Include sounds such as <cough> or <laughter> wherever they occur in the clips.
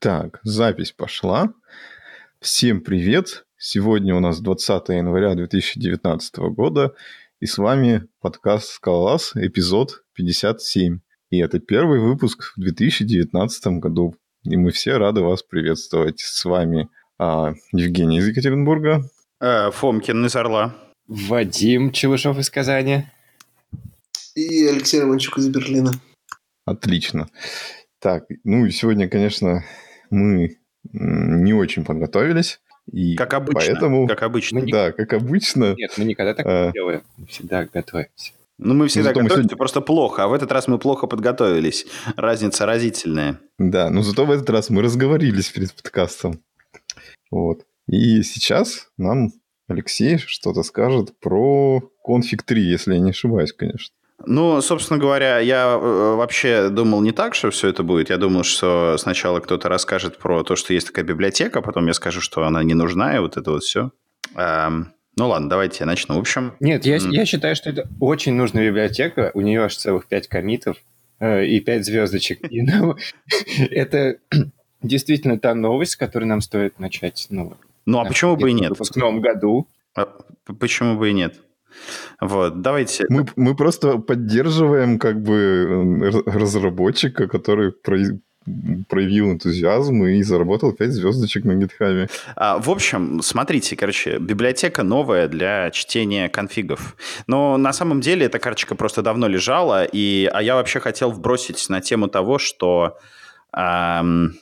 Так, запись пошла. Всем привет. Сегодня у нас 20 января 2019 года. И с вами подкаст «Скалолаз», эпизод 57. И это первый выпуск в 2019 году. И мы все рады вас приветствовать. С вами а, Евгений из Екатеринбурга. Э, Фомкин из Орла. Вадим Челышов из Казани. И Алексей Романчук из Берлина. Отлично. Так, ну и сегодня, конечно, мы не очень подготовились. И как обычно. Поэтому, как обычно. Да, как обычно. Нет, мы никогда так а... не делаем. Мы всегда готовимся. Ну, мы всегда готовимся, сегодня... просто плохо. А в этот раз мы плохо подготовились. Разница разительная. Да, но зато в этот раз мы разговорились перед подкастом. Вот. И сейчас нам Алексей что-то скажет про конфиг 3, если я не ошибаюсь, конечно. Ну, собственно говоря, я э, вообще думал не так, что все это будет. Я думал, что сначала кто-то расскажет про то, что есть такая библиотека, потом я скажу, что она не нужна, и вот это вот все. Эм, ну ладно, давайте я начну. В общем... Нет, я, я считаю, что это очень нужная библиотека. У нее аж целых пять комитов э, и пять звездочек. Ну, <laughs> это <clears throat> действительно та новость, с которой нам стоит начать. Ну, ну а почему бы и нет? В выпускном году. А почему бы и нет? Вот, давайте... Мы, мы просто поддерживаем как бы разработчика, который проявил энтузиазм и заработал 5 звездочек на гитхабе. А, в общем, смотрите, короче, библиотека новая для чтения конфигов. Но на самом деле эта карточка просто давно лежала, и, а я вообще хотел вбросить на тему того, что эм,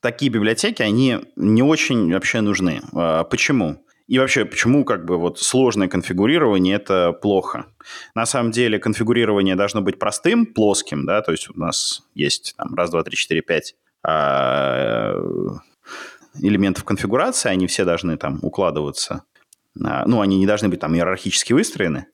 такие библиотеки, они не очень вообще нужны. Э, почему? И вообще, почему как бы вот сложное конфигурирование – это плохо? На самом деле конфигурирование должно быть простым, плоским, да, то есть у нас есть там раз, два, три, четыре, пять а, элементов конфигурации, они все должны там укладываться. А, ну, они не должны быть там иерархически выстроены,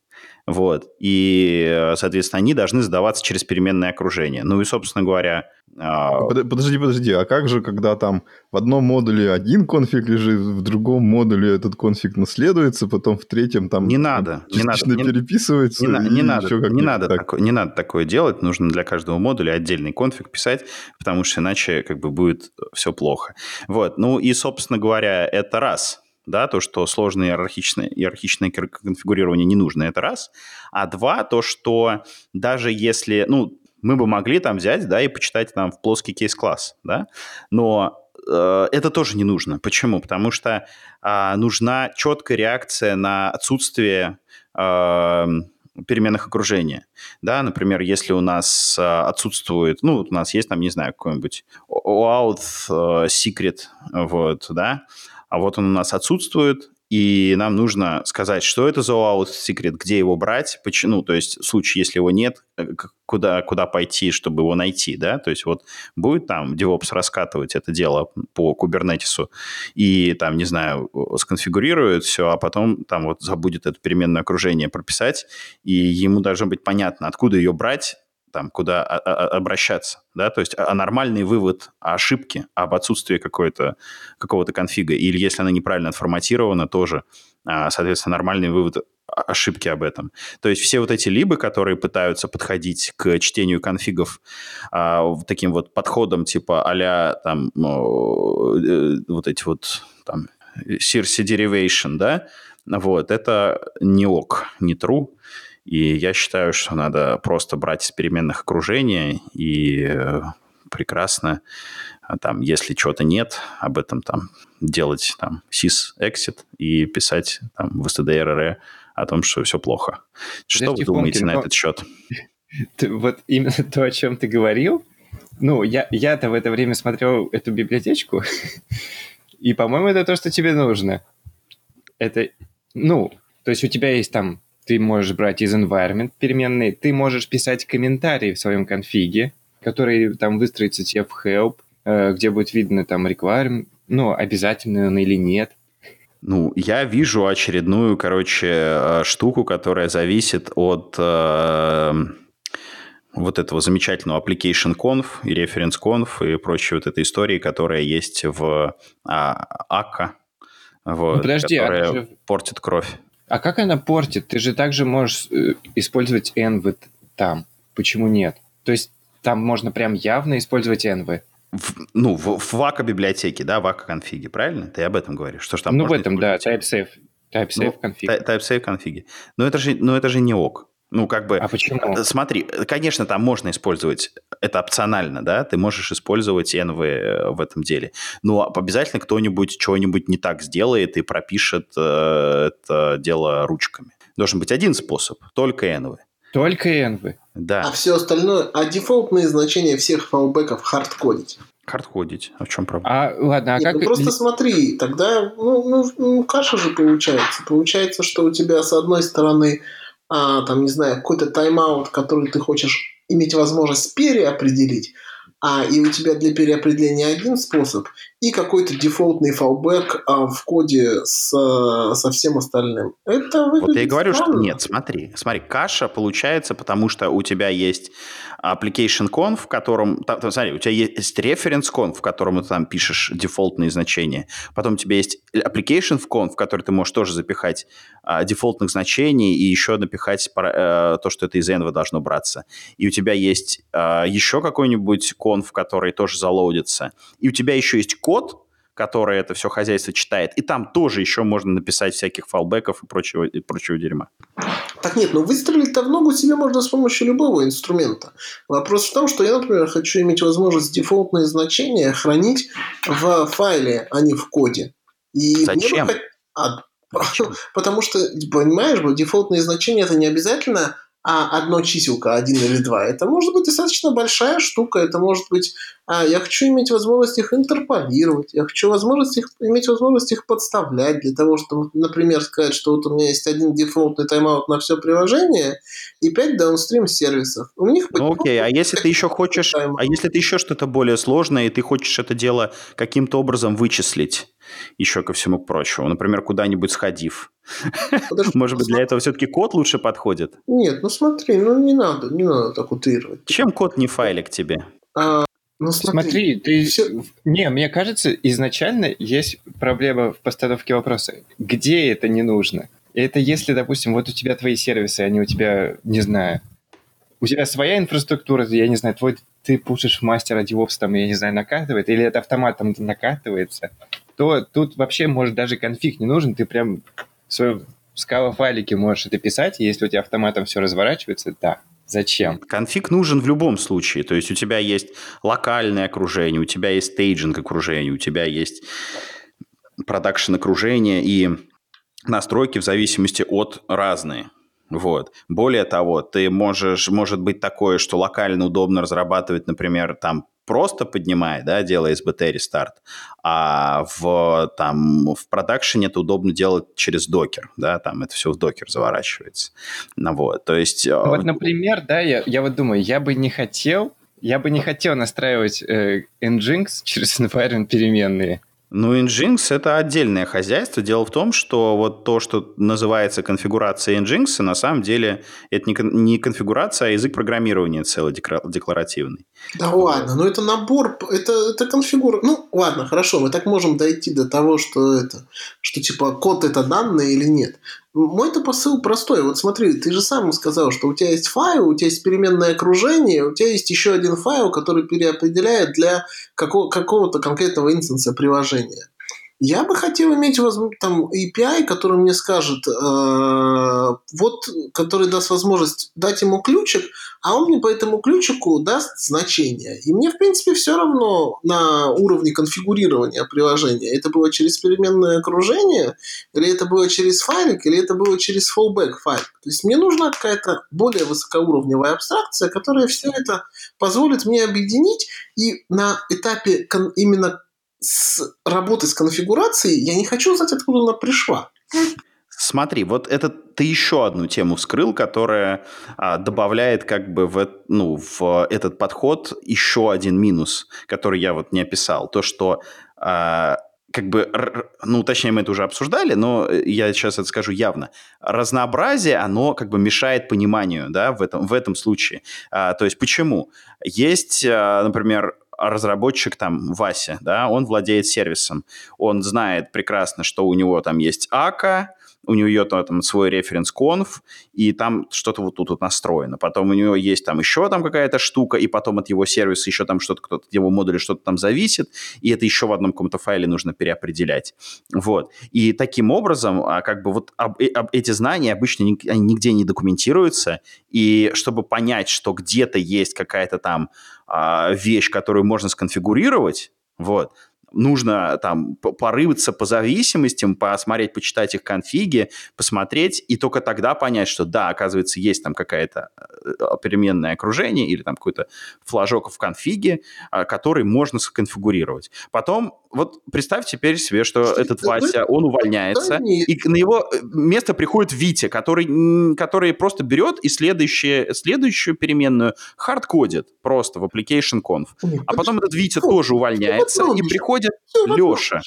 вот. И, соответственно, они должны задаваться через переменное окружение. Ну и, собственно говоря... А, подожди, подожди, а как же, когда там в одном модуле один конфиг лежит, в другом модуле этот конфиг наследуется, потом в третьем там... Не надо, не надо. Не, переписывается. Не, не, надо, не, надо так. такое, не надо такое делать, нужно для каждого модуля отдельный конфиг писать, потому что иначе как бы будет все плохо. Вот, ну и, собственно говоря, это раз – да, то, что сложное иерархичное, иерархичное конфигурирование не нужно, это раз. А два, то, что даже если, ну, мы бы могли там взять, да, и почитать там в плоский кейс-класс, да, но э, это тоже не нужно. Почему? Потому что э, нужна четкая реакция на отсутствие э, переменных окружения. Да, например, если у нас э, отсутствует, ну, у нас есть там, не знаю, какой-нибудь OAuth э, secret, вот, да, а вот он у нас отсутствует, и нам нужно сказать, что это за OAuth секрет, где его брать, почему, ну, то есть в случае, если его нет, э, куда, куда пойти, чтобы его найти, да, то есть вот будет там DevOps раскатывать это дело по кубернетису и там, не знаю, сконфигурирует все, а потом там вот забудет это переменное окружение прописать, и ему должно быть понятно, откуда ее брать, там, куда обращаться, да, то есть а нормальный вывод о ошибке, об отсутствии какой-то, какого-то конфига, или если она неправильно отформатирована, тоже, а, соответственно, нормальный вывод ошибки об этом. То есть все вот эти либы, которые пытаются подходить к чтению конфигов а, таким вот подходом типа а там э, вот эти вот там Circe Derivation, да, вот, это не ок, не true, и я считаю, что надо просто брать из переменных окружения и э, прекрасно, а там, если чего-то нет, об этом там делать там sys exit и писать там в stdrr о том, что все плохо. Что Подожди, вы думаете Фомкин, на этот счет? <laughs> вот именно <laughs> то, о чем ты говорил, ну, я, я-то в это время смотрел эту библиотечку, <laughs> и, по-моему, это то, что тебе нужно. Это, ну, то есть у тебя есть там ты можешь брать из environment переменные, ты можешь писать комментарии в своем конфиге, который там выстроится тебе в help, э, где будет видно там requirement, ну, обязательно он или нет. Ну, я вижу очередную, короче, э, штуку, которая зависит от э, вот этого замечательного application conf и reference conf и прочей вот этой истории, которая есть в а, АКА, вот, ну, подожди, а которая а же... портит кровь. А как она портит? Ты же также можешь э, использовать env там. Почему нет? То есть там можно прям явно использовать env. в, ну, в, в вака библиотеке, да, вака конфиге, правильно? Ты об этом говоришь? Что ж там ну, в этом, да, TypeSafe. TypeSafe ну, конфиг. TypeSafe конфиги. Но это же, но это же не ок. Ну, как бы... А почему? Э, смотри, конечно, там можно использовать, это опционально, да, ты можешь использовать env э, в этом деле, но обязательно кто-нибудь что-нибудь не так сделает и пропишет э, это дело ручками. Должен быть один способ, только env. Только env. Да. А все остальное, а дефолтные значения всех фалбеков хардкодить. Хардкодить, а в чем проблема? А, ладно, а Нет, как... Ну, просто смотри, тогда, ну, ну, ну, каша же получается. Получается, что у тебя с одной стороны а, там, не знаю, какой-то тайм-аут, который ты хочешь иметь возможность переопределить, а, и у тебя для переопределения один способ, и какой-то дефолтный фалбэк а, в коде с, со всем остальным. Это Вот я и говорю, странно. что нет, смотри, смотри, каша получается, потому что у тебя есть application conf, в котором, там, там, смотри, у тебя есть reference conf, в котором ты там пишешь дефолтные значения, потом у тебя есть application conf, в который ты можешь тоже запихать а, дефолтных значений и еще напихать а, то, что это из env должно браться. И у тебя есть а, еще какой-нибудь conf, который тоже залоудится, и у тебя еще есть код, который это все хозяйство читает. И там тоже еще можно написать всяких фалбеков и прочего, и прочего дерьма. Так нет, но выстрелить-то в ногу себе можно с помощью любого инструмента. Вопрос в том, что я, например, хочу иметь возможность дефолтные значения хранить в файле, а не в коде. И Зачем? Мне бы... а, <laughs> Потому что, понимаешь, дефолтные значения это не обязательно а одно чиселка, один или два. Это может быть достаточно большая штука. Это может быть, а, я хочу иметь возможность их интерполировать, я хочу возможность их, иметь возможность их подставлять для того, чтобы, например, сказать, что вот у меня есть один дефолтный тайм-аут на все приложение и пять даунстрим сервисов. У них ну, окей, а если ты еще хочешь, а если ты еще что-то более сложное, и ты хочешь это дело каким-то образом вычислить, еще ко всему прочему, например, куда-нибудь сходив, Подожди, Может быть, для этого все-таки код лучше подходит? Нет, ну смотри, ну не надо, не надо так утрировать. Чем код не файлик тебе? А, ну, смотри, смотри ты... Все... Не, мне кажется, изначально есть проблема в постановке вопроса. Где это не нужно? Это если, допустим, вот у тебя твои сервисы, они у тебя, не знаю, у тебя своя инфраструктура, я не знаю, твой ты пушишь мастера DevOps, там, я не знаю, накатывает, или это автоматом накатывается, то тут вообще, может, даже конфиг не нужен, ты прям в своем Scala-файлике можешь это писать, если у тебя автоматом все разворачивается, да, Зачем? Конфиг нужен в любом случае. То есть у тебя есть локальное окружение, у тебя есть стейджинг окружение, у тебя есть продакшн окружение и настройки в зависимости от разные. Вот. Более того, ты можешь, может быть такое, что локально удобно разрабатывать, например, там просто поднимая, да, делая SBT рестарт, а в, там, в продакшене это удобно делать через докер, да, там это все в докер заворачивается. Ну, вот, то есть... Э, вот, например, да, я, я вот думаю, я бы не хотел, я бы не хотел настраивать э, Nginx через <laughs> environment переменные. Ну, Nginx — это отдельное хозяйство. Дело в том, что вот то, что называется конфигурацией Nginx, на самом деле это не конфигурация, а язык программирования целый декларативный. Да ладно, ну это набор, это, это конфигура. Ну, ладно, хорошо, мы так можем дойти до того, что это, что типа код это данные или нет. Мой-то посыл простой. Вот смотри, ты же сам сказал, что у тебя есть файл, у тебя есть переменное окружение, у тебя есть еще один файл, который переопределяет для какого- какого-то конкретного инстанса приложения. Я бы хотел иметь там API, который мне скажет, э, вот, который даст возможность дать ему ключик, а он мне по этому ключику даст значение. И мне, в принципе, все равно на уровне конфигурирования приложения. Это было через переменное окружение, или это было через файлик, или это было через fallback файл. То есть мне нужна какая-то более высокоуровневая абстракция, которая все это позволит мне объединить и на этапе именно с работы с конфигурацией, я не хочу знать, откуда она пришла. Смотри, вот это ты еще одну тему вскрыл, которая а, добавляет как бы в, ну, в этот подход еще один минус, который я вот не описал. То, что а, как бы, ну, точнее, мы это уже обсуждали, но я сейчас это скажу явно. Разнообразие, оно как бы мешает пониманию, да, в этом, в этом случае. А, то есть почему? Есть, а, например, разработчик там Вася, да, он владеет сервисом, он знает прекрасно, что у него там есть АКА, у нее там свой референс-конф, и там что-то вот тут вот настроено. Потом у нее есть там еще там какая-то штука, и потом от его сервиса еще там что-то, кто-то, от его модуля что-то там зависит, и это еще в одном каком-то файле нужно переопределять. Вот. И таким образом, а, как бы вот об, э, об, эти знания обычно они нигде не документируются, и чтобы понять, что где-то есть какая-то там а, вещь, которую можно сконфигурировать, вот, нужно там порываться по зависимостям, посмотреть, почитать их конфиги, посмотреть, и только тогда понять, что да, оказывается, есть там какая-то э, переменное окружение или там какой-то флажок в конфиге, а, который можно сконфигурировать. Потом, вот представь теперь себе, что этот Вася, он увольняется, и на его э, место приходит Витя, который, который просто берет и следующее, следующую переменную хардкодит просто в application conf. А потом этот Витя тоже увольняется и приходит приходит Леша.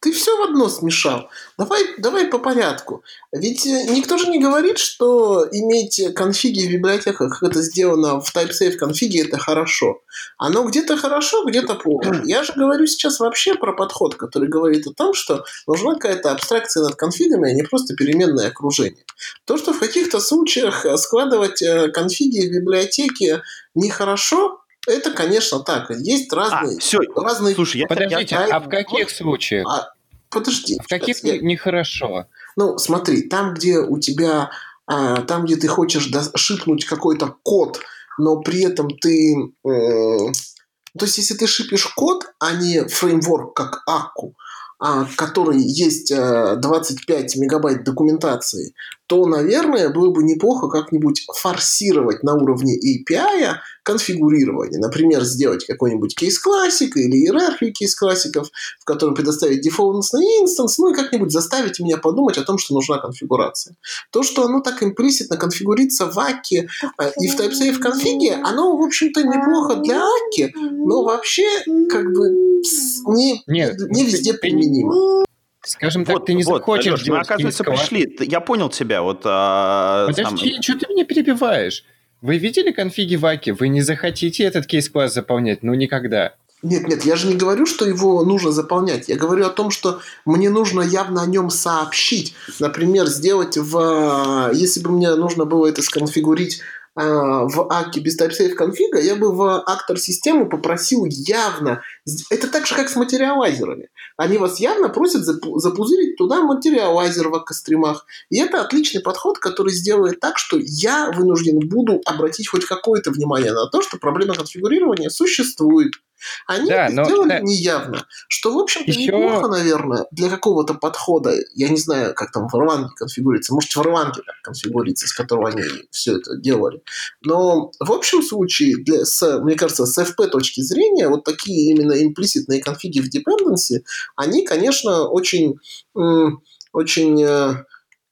Ты все в одно смешал. Давай, давай по порядку. Ведь э, никто же не говорит, что иметь конфиги в библиотеках, как это сделано в TypeSafe конфиге, это хорошо. Оно где-то хорошо, где-то плохо. <clears throat> Я же говорю сейчас вообще про подход, который говорит о том, что нужна какая-то абстракция над конфигами, а не просто переменное окружение. То, что в каких-то случаях складывать э, конфиги в библиотеке нехорошо, это, конечно, так. Есть разные... А, все, разные... Слушай, я, Подождите, я, а в каких случаях? А, подожди. В каких я... нехорошо? Ну, смотри, там, где у тебя... А, там, где ты хочешь шипнуть какой-то код, но при этом ты... Э, то есть, если ты шипишь код, а не фреймворк, как Акку, а, который есть 25 э, мегабайт документации, то, наверное, было бы неплохо как-нибудь форсировать на уровне API конфигурирование. Например, сделать какой-нибудь кейс-классик или иерархию кейс-классиков, в котором предоставить дефолтный инстанс, ну и как-нибудь заставить меня подумать о том, что нужна конфигурация. То, что оно так имплиситно конфигурится в Аке и в TypeSafe конфиге, оно, в общем-то, неплохо для Аки, но вообще как бы не, Нет, не везде применимо. Скажем так, вот, ты не вот, захочешь Алеш, мы, оказывается, пришли. Я понял тебя. Вот, а, Подожди, сам... что ты меня перебиваешь? Вы видели конфиги Ваки? Вы не захотите этот кейс-класс заполнять? Ну, никогда. Нет, нет, я же не говорю, что его нужно заполнять. Я говорю о том, что мне нужно явно о нем сообщить. Например, сделать в... Если бы мне нужно было это сконфигурить в аке без TypeSafe конфига, я бы в актор системы попросил явно... Это так же, как с материалайзерами. Они вас явно просят запузырить туда материалайзер в акостримах. И это отличный подход, который сделает так, что я вынужден буду обратить хоть какое-то внимание на то, что проблема конфигурирования существует. Они да, это но, сделали да. неявно. Что, в общем-то, Еще... неплохо, наверное, для какого-то подхода. Я не знаю, как там в Erlang конфигурируется. Может, в Erlang так конфигурируется, с которого они все это делали. Но в общем случае, для, с, мне кажется, с FP точки зрения, вот такие именно имплиситные конфиги в dependency, они, конечно, очень, очень э,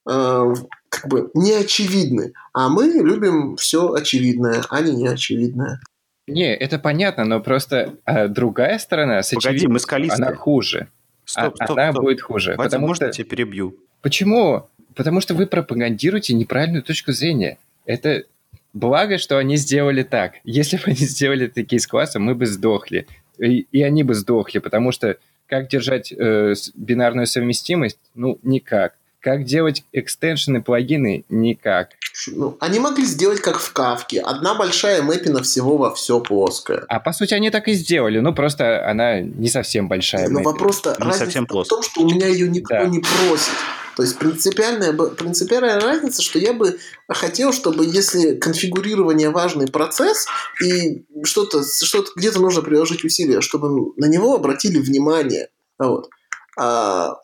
э, как бы неочевидны. А мы любим все очевидное, а не неочевидное. Не, это понятно, но просто а, другая сторона с Погоди, мы скалисты. она хуже. Стоп, а, стоп, она стоп. будет хуже. Вадим, потому можно что... я тебя перебью? Почему? Потому что вы пропагандируете неправильную точку зрения. Это благо, что они сделали так. Если бы они сделали такие с классом, мы бы сдохли. И, и они бы сдохли, потому что как держать э, бинарную совместимость? Ну, никак. Как делать экстеншены, плагины? Никак. Ну, они могли сделать как в Кавке. Одна большая мэпина всего во все плоское. А по сути они так и сделали. Ну, просто она не совсем большая Ну, вопрос-то не совсем в том, что у меня ее никто да. не просит. То есть принципиальная, принципиальная разница, что я бы хотел, чтобы если конфигурирование важный процесс и что-то что где-то нужно приложить усилия, чтобы на него обратили внимание. Вот. А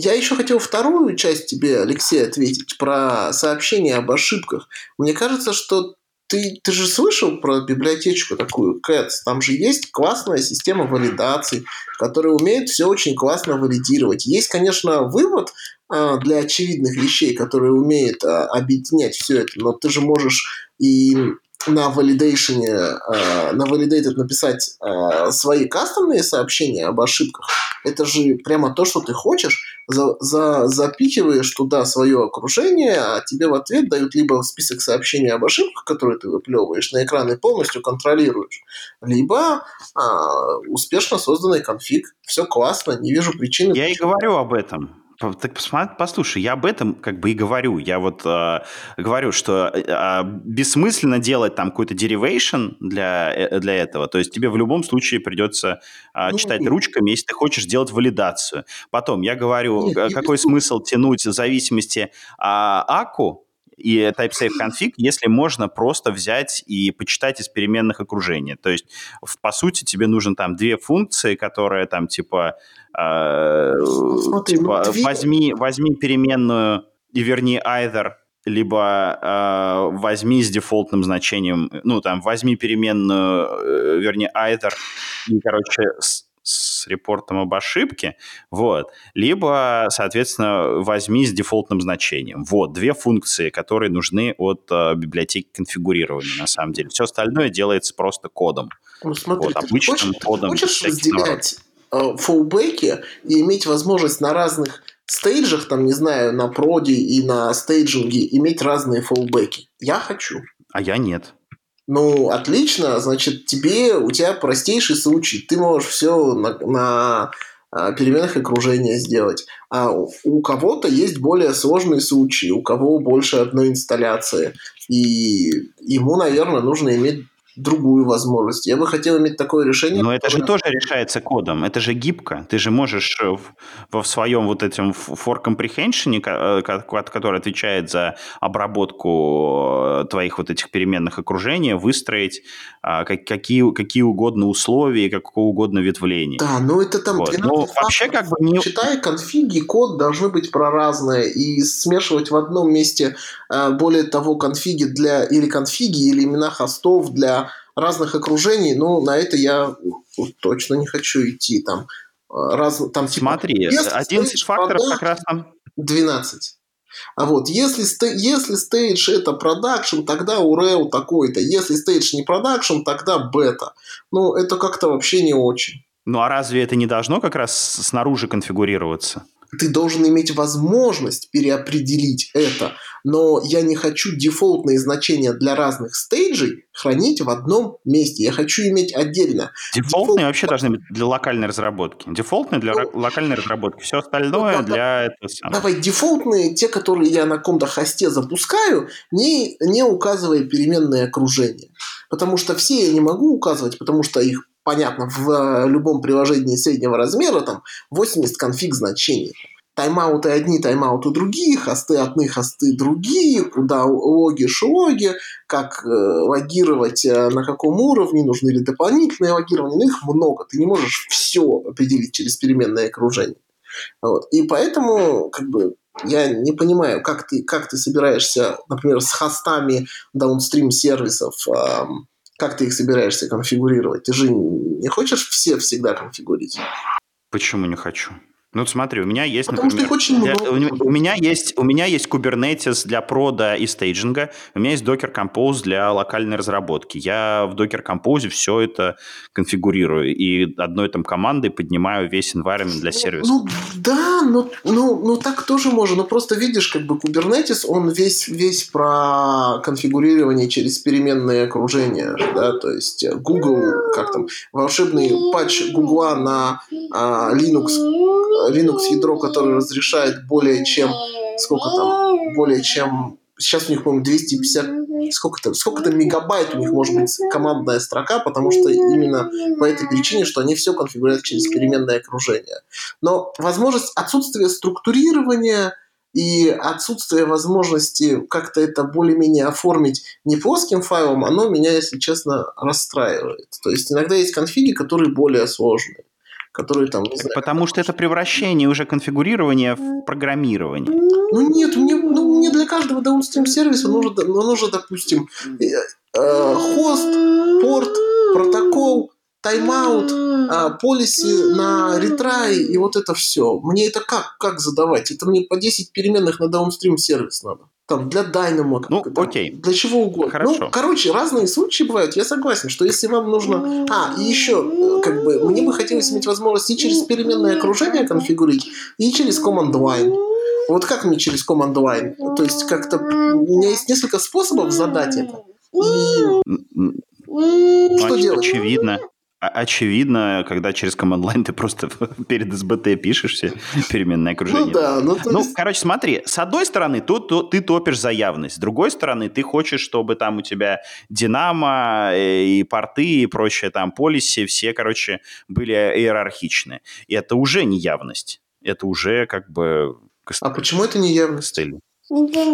я еще хотел вторую часть тебе, Алексей, ответить про сообщение об ошибках. Мне кажется, что ты, ты же слышал про библиотечку такую, CATS? Там же есть классная система валидации, которая умеет все очень классно валидировать. Есть, конечно, вывод а, для очевидных вещей, который умеет а, объединять все это, но ты же можешь и на validation, э, на validated написать э, свои кастомные сообщения об ошибках, это же прямо то, что ты хочешь, за, за, запихиваешь туда свое окружение, а тебе в ответ дают либо список сообщений об ошибках, которые ты выплевываешь на экран и полностью контролируешь, либо а, успешно созданный конфиг. Все классно, не вижу причины. Я и говорю об этом. Так послушай, я об этом как бы и говорю. Я вот э, говорю, что э, бессмысленно делать там какой-то derivation для, э, для этого. То есть тебе в любом случае придется э, ну, читать ручками, если ты хочешь делать валидацию. Потом я говорю, нет, какой смысл тянуть в зависимости э, АКУ, и TypeSafe config, если можно просто взять и почитать из переменных окружения. То есть, по сути, тебе нужно там две функции, которые там типа, э, ну, смотри, типа ну, возьми, возьми переменную и верни either либо э, возьми с дефолтным значением, ну, там, возьми переменную, э, вернее, either, и, короче, с, с репортом об ошибке, вот, либо, соответственно, возьми с дефолтным значением. Вот, две функции, которые нужны от э, библиотеки конфигурирования, на самом деле. Все остальное делается просто кодом. Ну, смотри, вот, обычным хочешь, кодом. Ты хочешь разделять э, фоллбеки и иметь возможность на разных стейджах, там, не знаю, на проде и на стейджинге иметь разные фоллбеки? Я хочу. А я нет. Ну, отлично, значит, тебе, у тебя простейший случай, ты можешь все на, на а, переменных окружения сделать. А у кого-то есть более сложные случаи, у кого больше одной инсталляции. И ему, наверное, нужно иметь другую возможность. Я бы хотел иметь такое решение. Но это же тоже решается кодом. Это же гибко. Ты же можешь в, в своем вот этом for comprehension, э, который отвечает за обработку э, твоих вот этих переменных окружений, выстроить а, какие, какие угодно условия, какого угодно ветвления. Да, но это там вот. но вообще как бы не... Читая конфиги, код должны быть проразные. И смешивать в одном месте э, более того конфиги для или конфиги, или имена хостов для разных окружений, ну, на это я точно не хочу идти. Там, э, раз, там типа, Смотри, 11 факторов продакт, как раз там... 12. А вот если, если stage это production, тогда URL такой-то. Если stage не production, тогда бета. Ну, это как-то вообще не очень. Ну, а разве это не должно как раз снаружи конфигурироваться? ты должен иметь возможность переопределить это, но я не хочу дефолтные значения для разных стейджей хранить в одном месте. Я хочу иметь отдельно. Дефолтные Дефолт... вообще должны быть для локальной разработки. Дефолтные для ну, локальной разработки. Все остальное ну, для этого самого. Давай, дефолтные, те, которые я на каком-то хосте запускаю, не, не указывая переменные окружения. Потому что все я не могу указывать, потому что их понятно, в э, любом приложении среднего размера там 80 конфиг значений. Тайм-ауты одни, тайм-ауты другие, хосты одни, хосты другие, куда логи, шлоги, как э, логировать, э, на каком уровне, нужны ли дополнительные логирования. Ну, их много. Ты не можешь все определить через переменное окружение. Вот. И поэтому, как бы, я не понимаю, как ты, как ты собираешься, например, с хостами даунстрим сервисов эм, как ты их собираешься конфигурировать? Ты же не хочешь все всегда конфигурить? Почему не хочу? Ну, смотри, у меня есть, Потому например... Что их очень много. Для, у, меня есть, у меня есть Kubernetes для прода и стейджинга, у меня есть Docker Compose для локальной разработки. Я в Docker Compose все это конфигурирую и одной там командой поднимаю весь environment для сервиса. Ну, да, ну, ну, ну так тоже можно. Но просто видишь, как бы Kubernetes, он весь, весь про конфигурирование через переменные окружения. Да? То есть Google, как там, волшебный патч Google на а, Linux Linux ядро, которое разрешает более чем сколько там, более чем сейчас у них, по-моему, 250, сколько-то, сколько-то мегабайт у них может быть командная строка, потому что именно по этой причине, что они все конфигурируют через переменное окружение. Но возможность отсутствия структурирования и отсутствие возможности как-то это более-менее оформить не плоским файлом, оно меня, если честно, расстраивает. То есть иногда есть конфиги, которые более сложные которые там... Не знаю, Потому что это превращение уже конфигурирования в программирование. Ну нет, мне, ну, мне для каждого даунстрим сервиса нужно, ну, нужно допустим, э, э, хост, порт, протокол, тайм-аут, э, полиси на ретрай и вот это все. Мне это как, как задавать? Это мне по 10 переменных на даунстрим сервис надо там, для Dynamo. Ну, там, окей. Для чего угодно. Хорошо. Ну, короче, разные случаи бывают. Я согласен, что если вам нужно... А, и еще, э, как бы, мне бы хотелось иметь возможность и через переменное окружение конфигурить, и через command line. Вот как мне через command line? То есть как-то... У меня есть несколько способов задать это. И... Ну, что делать? Очевидно. Очевидно, когда через command line ты просто <laughs> перед SBT пишешь все переменное окружение. Ну да. Ну, ну есть... короче, смотри, с одной стороны, тут, тут ты топишь за явность, с другой стороны, ты хочешь, чтобы там у тебя Динамо э, и порты и прочее там полиси все, короче, были иерархичны. И это уже не явность. Это уже как бы... А почему это не явность? Стиль.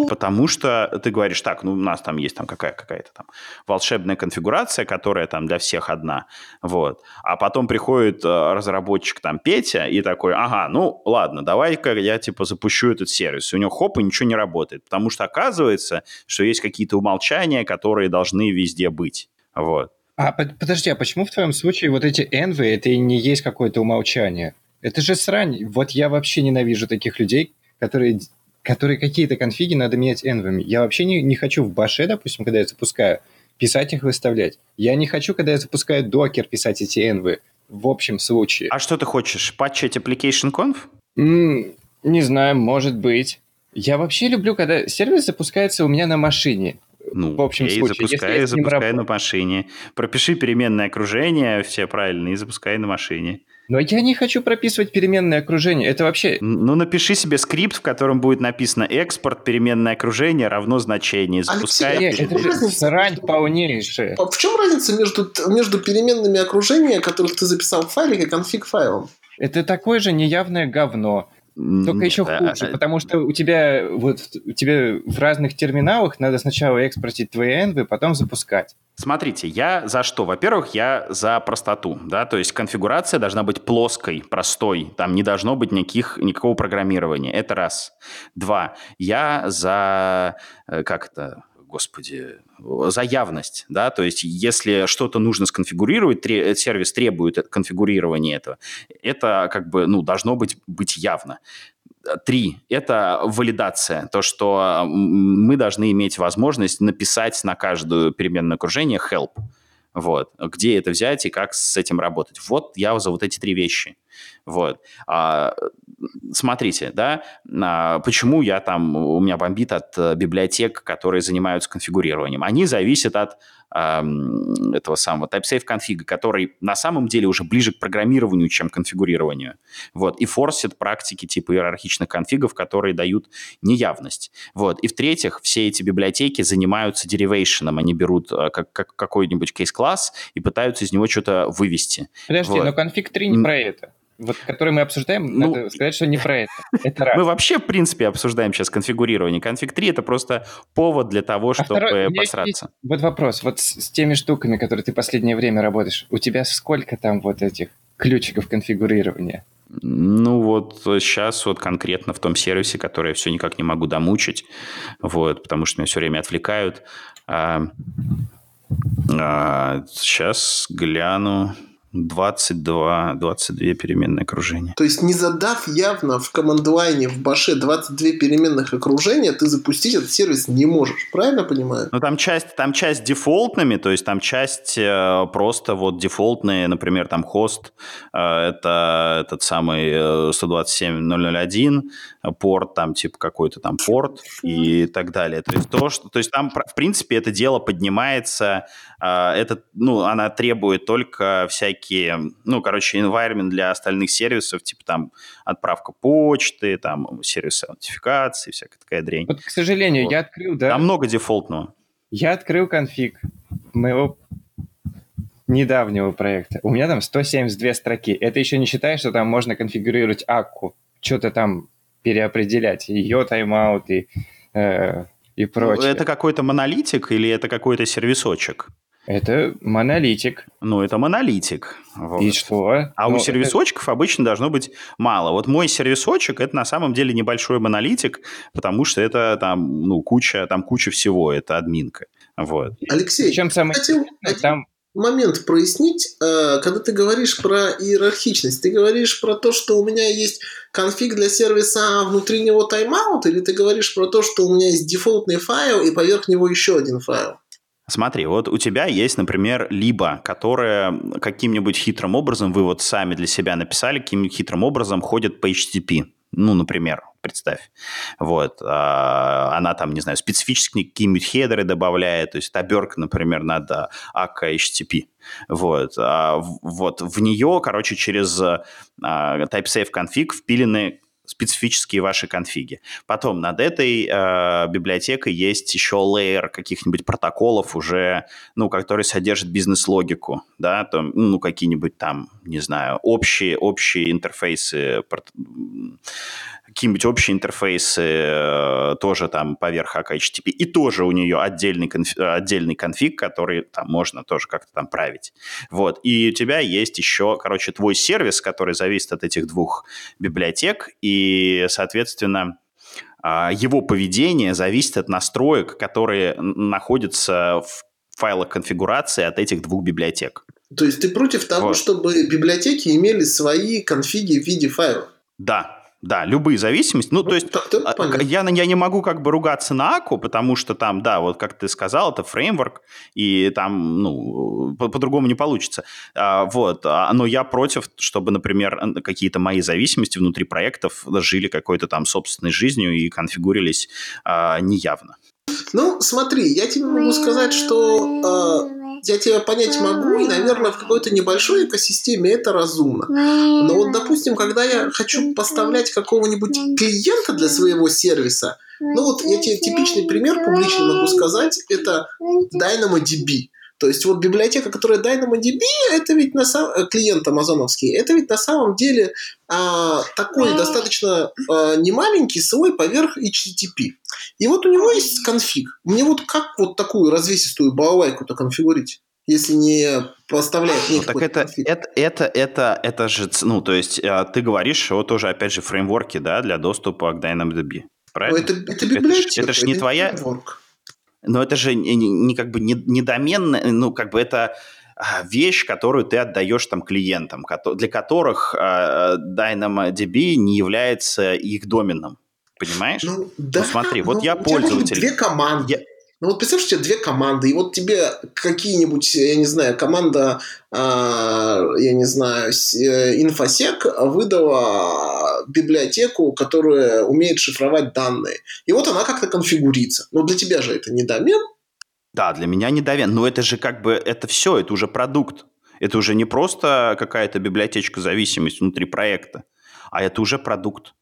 Потому что ты говоришь, так, ну у нас там есть там какая- какая-то там волшебная конфигурация, которая там для всех одна, вот. А потом приходит э, разработчик там Петя и такой, ага, ну ладно, давай-ка я типа запущу этот сервис. И у него хоп, и ничего не работает. Потому что оказывается, что есть какие-то умолчания, которые должны везде быть. Вот. А подожди, а почему в твоем случае вот эти энвы, это и не есть какое-то умолчание? Это же срань. Вот я вообще ненавижу таких людей, которые которые какие-то конфиги надо менять энвами. Я вообще не, не хочу в баше, допустим, когда я запускаю, писать их, выставлять. Я не хочу, когда я запускаю докер, писать эти энвы в общем случае. А что ты хочешь? Патчить application conf? Mm, не знаю, может быть. Я вообще люблю, когда сервис запускается у меня на машине. Ну, в общем окей, случае, запускай, запускай на машине. Пропиши переменное окружение, все правильно, и запускай на машине. Но я не хочу прописывать переменное окружение. Это вообще... Ну, напиши себе скрипт, в котором будет написано экспорт, переменное окружение равно значение. Запускай... Алексей, это же срань полнейшая. А в чем разница между, между переменными окружения, которых ты записал в файле, и конфиг файлом? Это такое же неявное говно. Только еще хуже, потому что у тебя вот у тебя в разных терминалах надо сначала экспортить твои энвы, потом запускать. Смотрите, я за что? Во-первых, я за простоту, да, то есть конфигурация должна быть плоской, простой, там не должно быть никаких, никакого программирования, это раз. Два, я за, э, как это, господи, за явность, да, то есть если что-то нужно сконфигурировать, тре- сервис требует конфигурирования этого, это как бы, ну, должно быть, быть явно. Три – это валидация, то, что мы должны иметь возможность написать на каждую переменное окружение help, вот, где это взять и как с этим работать. Вот я за вот эти три вещи. Вот. А, смотрите, да, а, почему я там, у меня бомбит от э, библиотек, которые занимаются конфигурированием. Они зависят от этого самого TypeSafe конфига, который на самом деле уже ближе к программированию, чем к конфигурированию. Вот. И форсит практики типа иерархичных конфигов, которые дают неявность. Вот. И в-третьих, все эти библиотеки занимаются деривейшеном. Они берут э, как, как, какой-нибудь кейс-класс и пытаются из него что-то вывести. Подожди, вот. но конфиг 3 не про это вот, который мы обсуждаем, ну, надо сказать, что не про это. это раз. Мы вообще, в принципе, обсуждаем сейчас конфигурирование. Конфиг 3 — это просто повод для того, а чтобы второй, посраться. Есть, вот вопрос. Вот с, с теми штуками, которые ты последнее время работаешь, у тебя сколько там вот этих ключиков конфигурирования? Ну вот сейчас вот конкретно в том сервисе, который я все никак не могу домучить, вот, потому что меня все время отвлекают. А, а, сейчас гляну. 22, 22 переменные окружения. То есть не задав явно в команд-лайне в баше 22 переменных окружения, ты запустить этот сервис не можешь. Правильно понимаю? Ну, там часть, там часть дефолтными, то есть там часть э, просто вот дефолтные, например, там хост, э, это этот самый э, 127.001, порт, там типа какой-то там порт и так далее. То есть то, что, то есть там, в принципе, это дело поднимается, э, это, ну, она требует только всякие, ну, короче, environment для остальных сервисов, типа там отправка почты, там сервисы аутентификации, всякая такая дрянь. Вот, к сожалению, вот. я открыл, да? Там много дефолтного. Я открыл конфиг моего недавнего проекта. У меня там 172 строки. Это еще не считая, что там можно конфигурировать акку. Что-то там переопределять ее тайм-аут и, э, и ну, прочее. Это какой-то монолитик или это какой-то сервисочек? Это монолитик. Ну, это монолитик. Вот. И что? А ну, у сервисочков это... обычно должно быть мало. Вот мой сервисочек это на самом деле небольшой монолитик, потому что это там, ну, куча, там куча всего, это админка. Вот. Алексей, Причем самое хотел, там момент прояснить, э, когда ты говоришь про иерархичность, ты говоришь про то, что у меня есть конфиг для сервиса внутри него тайм-аут, или ты говоришь про то, что у меня есть дефолтный файл и поверх него еще один файл? Смотри, вот у тебя есть, например, либо, которая каким-нибудь хитрым образом, вы вот сами для себя написали, каким-нибудь хитрым образом ходит по HTTP. Ну, например, представь. Вот. А, она там, не знаю, специфические какие-нибудь хедеры добавляет, то есть оберка, например, надо AK HTTP. Вот. А, вот. В нее, короче, через а, TypeSafe config впилены специфические ваши конфиги. Потом над этой э, библиотекой есть еще лейер каких-нибудь протоколов уже, ну, которые содержат бизнес-логику, да, там, ну, какие-нибудь там, не знаю, общие, общие интерфейсы, какие-нибудь общие интерфейсы э, тоже там поверх HTTP, и тоже у нее отдельный, конфиг, отдельный конфиг, который там можно тоже как-то там править. Вот. И у тебя есть еще, короче, твой сервис, который зависит от этих двух библиотек, и, соответственно, а, его поведение зависит от настроек, которые находятся в файлах конфигурации от этих двух библиотек. То есть ты против того, вот. чтобы библиотеки имели свои конфиги в виде файлов? Да, да, любые зависимости. Ну, ну то есть а, я, я не могу как бы ругаться на Аку, потому что там, да, вот как ты сказал, это фреймворк, и там, ну, по-другому не получится. А, вот, а, но я против, чтобы, например, какие-то мои зависимости внутри проектов жили какой-то там собственной жизнью и конфигурились а, неявно. Ну, смотри, я тебе могу сказать, что я тебя понять могу, и, наверное, в какой-то небольшой экосистеме это разумно. Но вот, допустим, когда я хочу поставлять какого-нибудь клиента для своего сервиса, ну вот я тебе типичный пример публично могу сказать, это DynamoDB. То есть вот библиотека, которая DynamoDB, это ведь на самом э, клиент амазоновский, это ведь на самом деле а, такой достаточно а, немаленький свой поверх HTTP. И вот у него есть конфиг. Мне вот как вот такую развесистую балалайку-то конфигурить? если не поставляет ну, так это, это, это, это, это же, ну, то есть э, ты говоришь, что тоже, опять же, фреймворки, да, для доступа к DynamoDB, правильно? Это, это библиотека. Это, это же не твоя... Фреймворк но это же не, не как бы не, не доменная, ну, как бы это а, вещь, которую ты отдаешь там клиентам, для которых э, DynamoDB не является их доменом. Понимаешь? Ну, да, ну смотри, вот ну, я пользователь. Две команды. Я, ну вот представь, что у тебя две команды, и вот тебе какие-нибудь, я не знаю, команда, э, я не знаю, э, инфосек выдала библиотеку, которая умеет шифровать данные. И вот она как-то конфигурится. Но для тебя же это не домен. Да, для меня не домен. Но это же как бы, это все, это уже продукт. Это уже не просто какая-то библиотечка зависимость внутри проекта, а это уже продукт.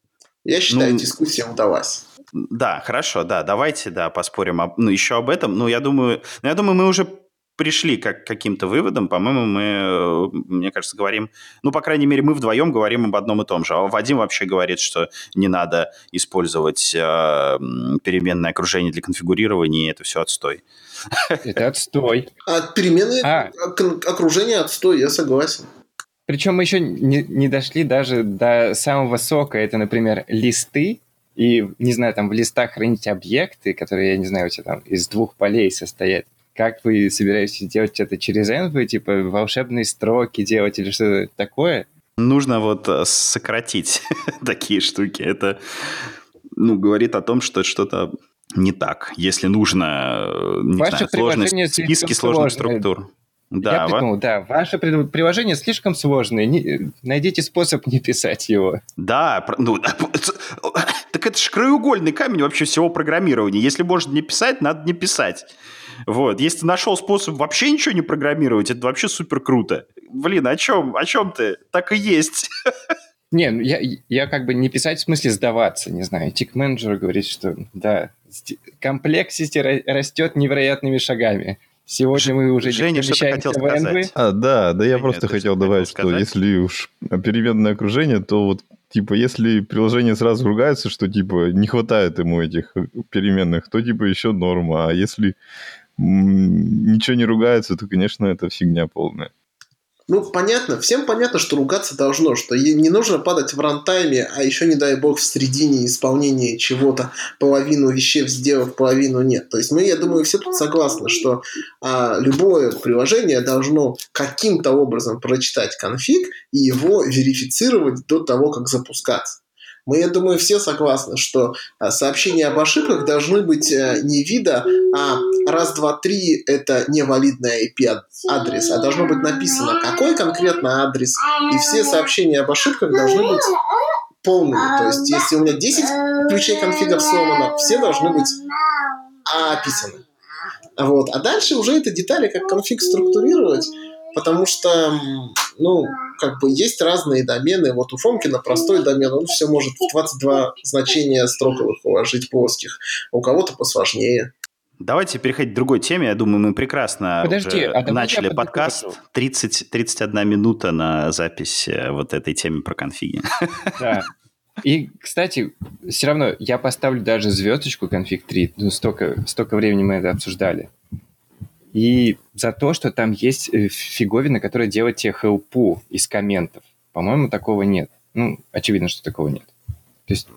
Я считаю, ну, дискуссия удалась. Да, хорошо, да, давайте, да, поспорим об, ну, еще об этом. Ну, я думаю, ну, я думаю, мы уже пришли как, к каким-то выводам. По-моему, мы, э, мне кажется, говорим, ну, по крайней мере, мы вдвоем говорим об одном и том же. А Вадим вообще говорит, что не надо использовать э, переменное окружение для конфигурирования, и это все отстой. Это отстой. А переменное а. окружение отстой, я согласен. Причем мы еще не, не дошли даже до самого высокого. Это, например, листы. И, не знаю, там в листах хранить объекты, которые, я не знаю, у тебя там из двух полей состоят. Как вы собираетесь делать это через Envy? Типа волшебные строки делать или что-то такое? Нужно вот э, сократить <laughs> такие штуки. Это ну, говорит о том, что что-то не так. Если нужно, э, не Ваше знаю, сложные списки сложных структур. Да, Я придумал, да. Ваше приложение слишком сложное. Не, найдите способ не писать его. Да, ну, <laughs> так это же краеугольный камень вообще всего программирования. Если можно не писать, надо не писать. Вот. Если ты нашел способ вообще ничего не программировать, это вообще супер круто. Блин, о чем, о чем ты? Так и есть. Не, ну, я, я как бы не писать в смысле сдаваться, не знаю. Тик-менеджер говорит, что да, комплексити растет невероятными шагами. Сегодня мы уже Женя, что ты хотел сказать? А, да, да, я просто хотел добавить, что если уж переменное окружение, то вот типа, если приложение сразу ругается, что, типа, не хватает ему этих переменных, то, типа, еще норма. А если ничего не ругается, то, конечно, это фигня полная. Ну, понятно, всем понятно, что ругаться должно, что не нужно падать в рантайме, а еще, не дай бог, в середине исполнения чего-то, половину вещей сделав, половину нет. То есть мы, я думаю, все тут согласны, что а, любое приложение должно каким-то образом прочитать конфиг и его верифицировать до того, как запускаться. Мы, я думаю, все согласны, что а, сообщения об ошибках должны быть э, не вида, а раз, два, три – это невалидный IP-адрес, а должно быть написано, какой конкретно адрес, и все сообщения об ошибках должны быть полными. То есть, если у меня 10 ключей конфигов сломано, все должны быть описаны. Вот. А дальше уже это детали, как конфиг структурировать, потому что, ну, как бы есть разные домены. Вот у Фомкина простой домен, он все может в 22 значения строковых уложить плоских, а у кого-то посложнее. Давайте переходить к другой теме. Я думаю, мы прекрасно Подожди, уже а начали подкаст. 30, 31 минута на запись э, вот этой темы про конфиги. <laughs> Да. И, кстати, все равно я поставлю даже звездочку конфиг 3. Ну, столько, столько времени мы это обсуждали. И за то, что там есть э, фиговина, которая делает тебе хелпу из комментов. По-моему, такого нет. Ну, очевидно, что такого нет. То есть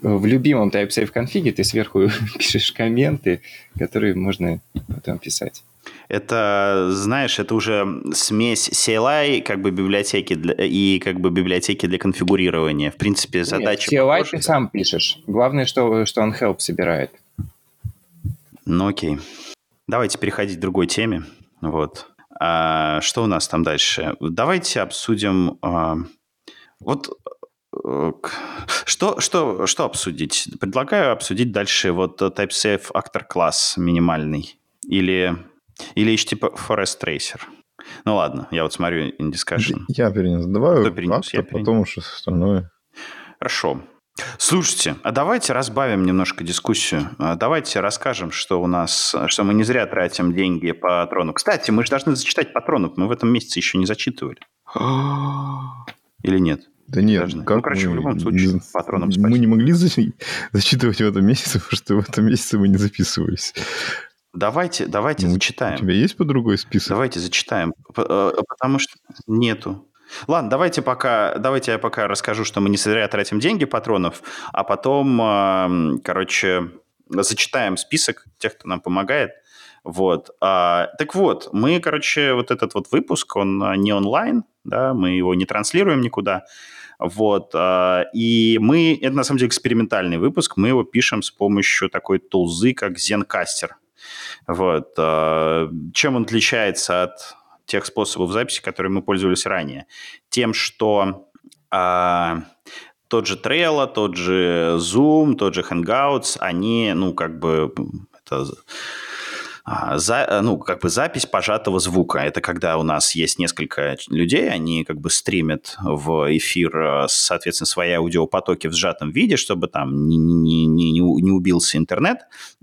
в любимом TypeSafe конфиге ты сверху <laughs> пишешь комменты, которые можно потом писать. Это, знаешь, это уже смесь CLI, как бы библиотеки для, и как бы библиотеки для конфигурирования. В принципе, задача... Нет, CLI ты сам пишешь. Главное, что, что он help собирает. Ну, окей. Давайте переходить к другой теме. Вот. А, что у нас там дальше? Давайте обсудим... А, вот что, что, что обсудить? Предлагаю обсудить дальше вот TypeSafe Actor класс минимальный или, или HTTP Forest Tracer. Ну ладно, я вот смотрю InDiscussion. Я перенес. Давай Кто перенес? Я перенес. потом уж остальное. Хорошо. Слушайте, а давайте разбавим немножко дискуссию. А давайте расскажем, что у нас, что мы не зря тратим деньги по патрону. Кстати, мы же должны зачитать патронов. Мы в этом месяце еще не зачитывали. <gasps> Или нет? Да нет, Даже, как ну, короче, мы, в любом случае, не, патроном спасибо. Мы не могли зачитывать в этом месяце, <laughs> потому что в этом месяце мы не записывались. Давайте, давайте ну, зачитаем. У тебя есть по другой список? Давайте зачитаем, э, потому что нету. Ладно, давайте пока, давайте я пока расскажу, что мы не зря тратим деньги патронов, а потом, короче, зачитаем список тех, кто нам помогает. Вот. А, так вот, мы, короче, вот этот вот выпуск, он не онлайн, да, мы его не транслируем никуда. Вот. А, и мы, это на самом деле экспериментальный выпуск, мы его пишем с помощью такой тулзы, как Zencaster. Вот. А, чем он отличается от тех способов записи, которыми мы пользовались ранее? Тем, что а, тот же Trello, тот же Zoom, тот же Hangouts, они, ну, как бы, это за, э, ну, как бы запись пожатого звука. Это когда у нас есть несколько людей, они как бы стримят в эфир, э, соответственно, свои аудиопотоки в сжатом виде, чтобы там не, не, не, не убился интернет.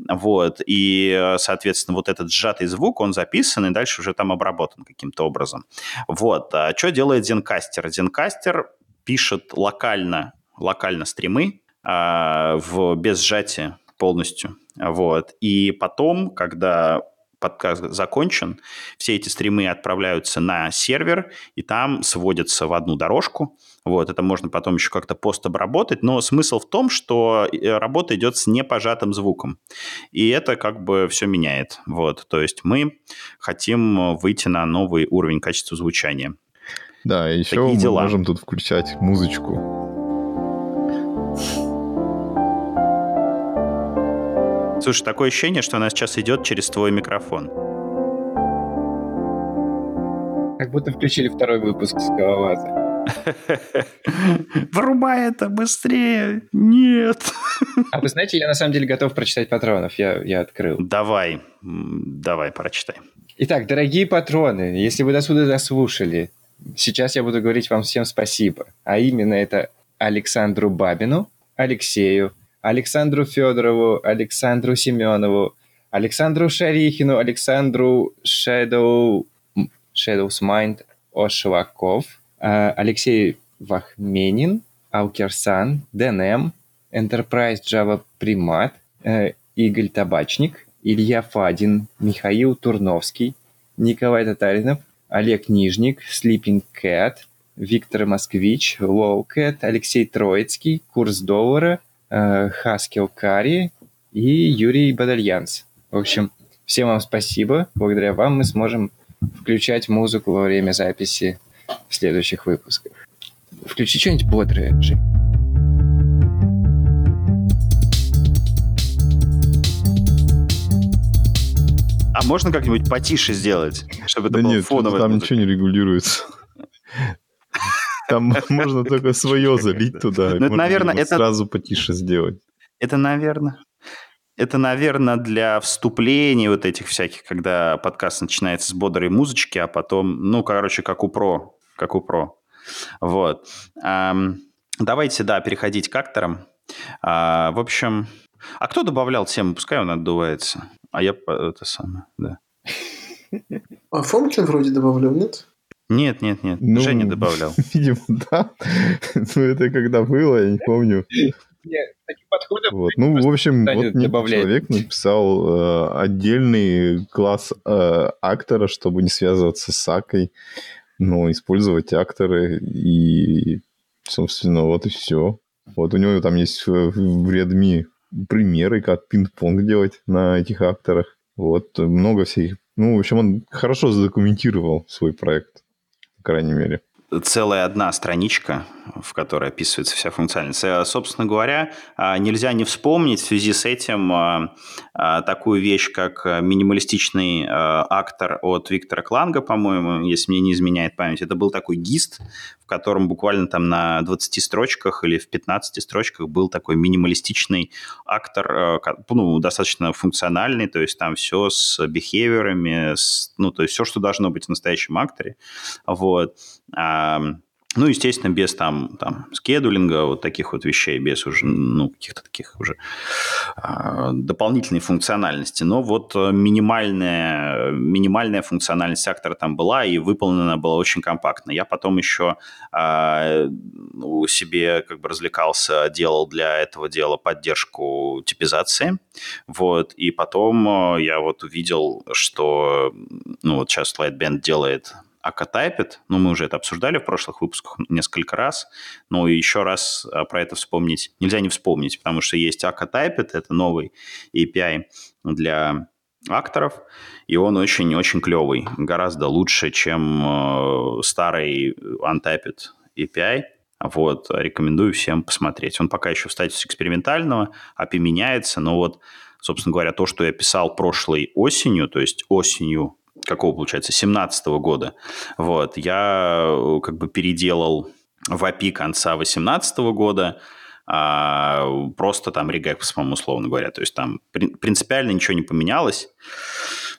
Вот. И, э, соответственно, вот этот сжатый звук, он записан и дальше уже там обработан каким-то образом. Вот. А что делает Zencaster? Zencaster пишет локально, локально стримы а, в, без сжатия полностью. Вот. И потом, когда подкаст закончен, все эти стримы отправляются на сервер, и там сводятся в одну дорожку. Вот, это можно потом еще как-то постобработать, но смысл в том, что э, работа идет с непожатым звуком. И это как бы все меняет. Вот, то есть мы хотим выйти на новый уровень качества звучания. Да, и еще Такие мы дела. можем тут включать музычку. Слушай, такое ощущение, что она сейчас идет через твой микрофон. Как будто включили второй выпуск Скалолаза. <laughs> Врубай это быстрее! Нет! <laughs> А вы знаете, я на самом деле готов прочитать патронов. Я, я открыл. Давай, давай, прочитай. Итак, дорогие патроны, если вы до сюда дослушали, сейчас я буду говорить вам всем спасибо. А именно это Александру Бабину, Алексею, Александру Федорову, Александру Семенову, Александру Шарихину, Александру Shadow, Shadows Mind Ошлаков, э, Алексей Вахменин, Аукерсан, ДНМ, Enterprise Java Примат, э, Игорь Табачник, Илья Фадин, Михаил Турновский, Николай Татаринов, Олег Нижник, Sleeping Cat, Виктор Москвич, Cat, Алексей Троицкий, Курс доллара, Хаскил Кари и Юрий Бадальянс. В общем, всем вам спасибо. Благодаря вам мы сможем включать музыку во время записи в следующих выпусках. Включи что-нибудь бодрое, Жень. А можно как-нибудь потише сделать, чтобы это да было нет, фоновое? там ничего не регулируется. Там можно только свое залить туда. Ну, это, наверное, это... Сразу потише сделать. Это, наверное... Это, наверное, для вступлений вот этих всяких, когда подкаст начинается с бодрой музычки, а потом, ну, короче, как у про, как у про. Вот. Давайте, да, переходить к акторам. А, в общем, а кто добавлял тему? Пускай он отдувается. А я это самое, да. А Фомкин вроде добавлял, нет? Нет, нет, нет. Ну, Женя добавлял. <laughs> Видимо, да. Ну, это когда было, я не помню. Вот. Ну, в общем, вот человек написал э, отдельный класс э, актора, чтобы не связываться с Акой, но использовать акторы и, собственно, вот и все. Вот у него там есть в Redmi примеры, как пинг-понг делать на этих акторах. Вот много всяких. Ну, в общем, он хорошо задокументировал свой проект, крайней мере. Целая одна страничка, в которой описывается вся функциональность. Э, собственно говоря, а, нельзя не вспомнить в связи с этим а, такую вещь, как минималистичный актор от Виктора Кланга, по-моему, если мне не изменяет память. Это был такой гист, в котором буквально там на 20 строчках или в 15 строчках был такой минималистичный актор, ну, достаточно функциональный, то есть там все с бихевиорами, с, ну, то есть все, что должно быть в настоящем акторе. Вот. Ну, естественно, без там, там скедулинга, вот таких вот вещей, без уже, ну, каких-то таких уже э, дополнительной функциональности. Но вот э, минимальная, минимальная функциональность актора там была, и выполнена была очень компактно. Я потом еще э, а, у себе как бы развлекался, делал для этого дела поддержку типизации. Вот, и потом э, я вот увидел, что, ну, вот сейчас Lightband делает Акатайпит, ну, мы уже это обсуждали в прошлых выпусках несколько раз, но еще раз а, про это вспомнить нельзя не вспомнить, потому что есть Акатайпит, это новый API для акторов, и он очень-очень клевый, гораздо лучше, чем э, старый Untyped API. Вот, рекомендую всем посмотреть. Он пока еще в статусе экспериментального, API меняется, но вот, собственно говоря, то, что я писал прошлой осенью, то есть осенью какого, получается, 17 года, вот, я э, как бы переделал в API конца 18 года, а, просто там регекс, по-моему, условно говоря. То есть там принципиально ничего не поменялось.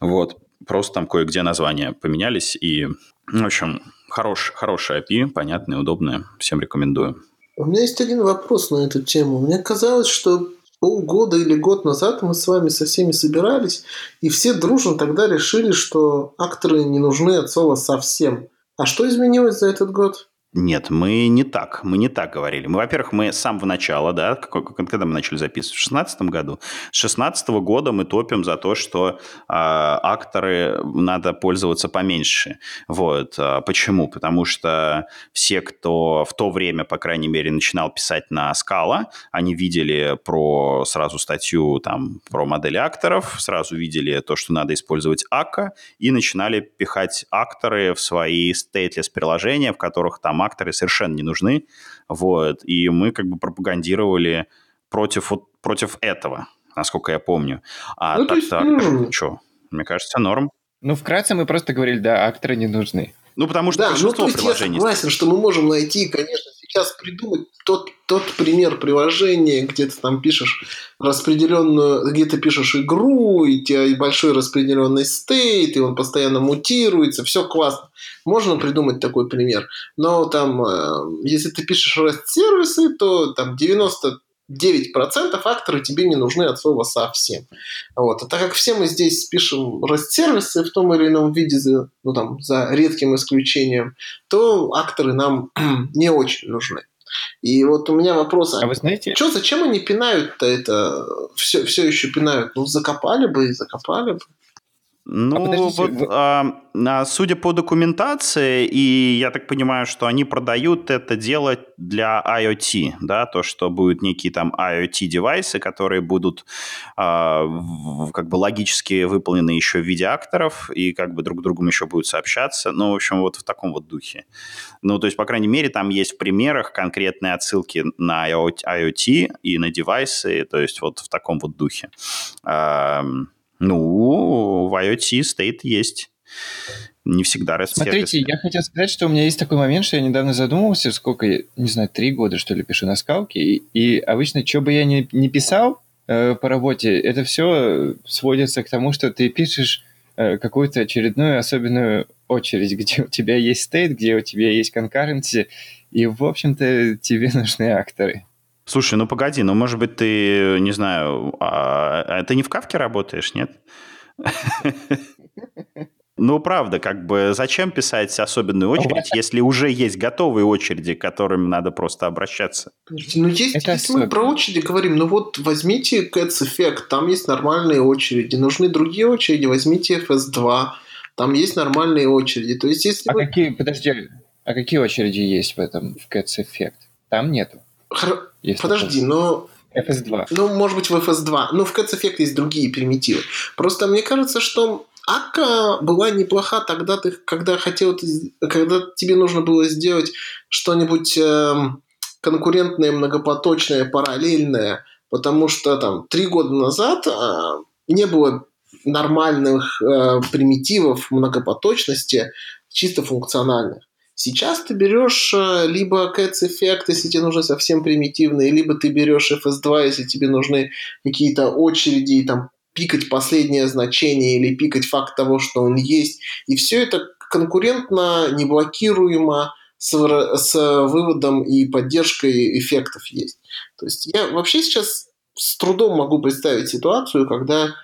Вот. Просто там кое-где названия поменялись. И, в общем, хорош, хорошая API, понятная, удобная. Всем рекомендую. У меня есть один вопрос на эту тему. Мне казалось, что полгода или год назад мы с вами со всеми собирались, и все дружно тогда решили, что акторы не нужны от слова совсем. А что изменилось за этот год? Нет, мы не так, мы не так говорили. Мы, во-первых, мы с самого начала, да, когда мы начали записывать, в 2016 году, с 2016 года мы топим за то, что э, акторы надо пользоваться поменьше. Вот. А почему? Потому что все, кто в то время, по крайней мере, начинал писать на скала, они видели про сразу статью там про модели акторов, сразу видели то, что надо использовать АКа, и начинали пихать акторы в свои stateless приложения, в которых там акторы совершенно не нужны, вот, и мы как бы пропагандировали против, вот, против этого, насколько я помню. А ну, так, есть, так, ну... что, мне кажется, норм. Ну, вкратце мы просто говорили, да, акторы не нужны. Ну, потому что да, большинство ну, то есть приложений... Я согласен, что мы можем найти, конечно, сейчас придумать тот, тот пример приложения, где ты там пишешь распределенную, где ты пишешь игру, и у тебя большой распределенный стейт, и он постоянно мутируется, все классно. Можно придумать такой пример. Но там, э, если ты пишешь REST-сервисы, то там 90 9% акторы тебе не нужны от слова совсем. Вот. А так как все мы здесь пишем REST-сервисы в том или ином виде, за, ну, там, за редким исключением, то акторы нам <clears throat> не очень нужны. И вот у меня вопрос. А вы знаете... Что, зачем они пинают-то это? Все, все еще пинают. Ну, закопали бы и закопали бы. Ну, а вот, вы... а, судя по документации, и я так понимаю, что они продают это дело для IoT, да, то, что будут некие там IoT-девайсы, которые будут а, в, как бы логически выполнены еще в виде акторов, и как бы друг с другом еще будут сообщаться, ну, в общем, вот в таком вот духе. Ну, то есть, по крайней мере, там есть в примерах конкретные отсылки на IoT и на девайсы, то есть вот в таком вот духе. А, ну, в IoT стоит есть. Не всегда REST Смотрите, я хотел сказать, что у меня есть такой момент, что я недавно задумывался, сколько, не знаю, три года, что ли, пишу на скалке, и, и обычно, что бы я ни, ни писал э, по работе, это все сводится к тому, что ты пишешь э, какую-то очередную особенную очередь, <laughs> где у тебя есть стейт, где у тебя есть concurrency, и, в общем-то, тебе нужны акторы. Слушай, ну погоди, ну может быть ты, не знаю, а, а ты не в кавке работаешь, нет? Ну, правда, как бы зачем писать особенную очередь, если уже есть готовые очереди, к которым надо просто обращаться? Ну, есть, Это если мы про очереди говорим, ну вот возьмите Cats Effect, там есть нормальные очереди. Нужны другие очереди, возьмите FS2, там есть нормальные очереди. То есть, если а вы... какие, подожди, а какие очереди есть в этом, в Cats Effect? Там нету. Хр... Подожди, но FS2. Ну, может быть, в FS2. Ну, в Cats Effect есть другие примитивы. Просто мне кажется, что Ака была неплоха тогда, ты, когда хотел, когда тебе нужно было сделать что-нибудь э, конкурентное, многопоточное, параллельное, потому что там три года назад э, не было нормальных э, примитивов многопоточности, чисто функциональных. Сейчас ты берешь э, либо Cats Effect, если тебе нужны совсем примитивные, либо ты берешь FS2, если тебе нужны какие-то очереди там пикать последнее значение или пикать факт того, что он есть. И все это конкурентно, неблокируемо, с, с выводом и поддержкой эффектов есть. То есть я вообще сейчас с трудом могу представить ситуацию, когда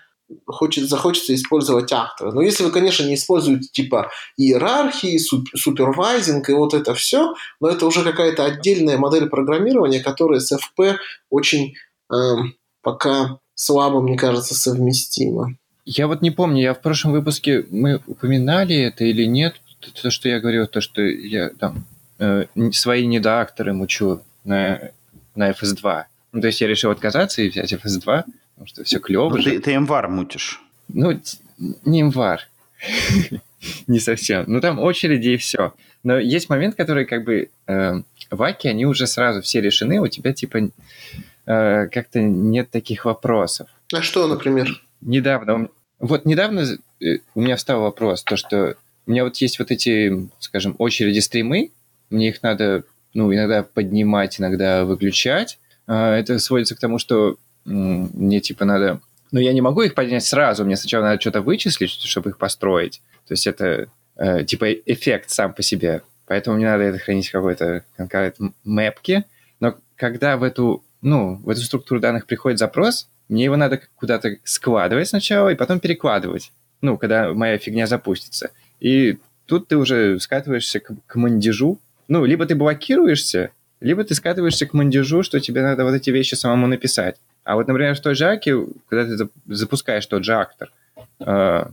хочет, захочется использовать актора. Но если вы, конечно, не используете типа иерархии, суп, супервайзинг и вот это все, но это уже какая-то отдельная модель программирования, которая с FP очень э, пока слабо, мне кажется, совместимо. Я вот не помню, я в прошлом выпуске мы упоминали это или нет, то, что я говорил, то, что я там э, свои недоакторы мучу на, на FS2. Ну, то есть я решил отказаться и взять FS2, потому что все клево. Ну, ты, ты МВАР мутишь. Ну, не МВАР. <laughs> не совсем. Ну, там очереди и все. Но есть момент, который как бы э, в Аке, они уже сразу все решены, у тебя типа Э, как-то нет таких вопросов. А что, например? Недавно, вот недавно э, у меня встал вопрос, то, что у меня вот есть вот эти, скажем, очереди стримы, мне их надо, ну, иногда поднимать, иногда выключать. А, это сводится к тому, что мне, типа, надо... Ну, я не могу их поднять сразу, мне сначала надо что-то вычислить, чтобы их построить. То есть это, э, типа, эффект сам по себе. Поэтому мне надо это хранить в какой-то конкретной мэпке. Но когда в эту ну, в эту структуру данных приходит запрос, мне его надо куда-то складывать сначала и потом перекладывать, ну, когда моя фигня запустится. И тут ты уже скатываешься к, к мандежу. Ну, либо ты блокируешься, либо ты скатываешься к мандежу, что тебе надо вот эти вещи самому написать. А вот, например, в той же Аке, когда ты запускаешь тот же актор, э,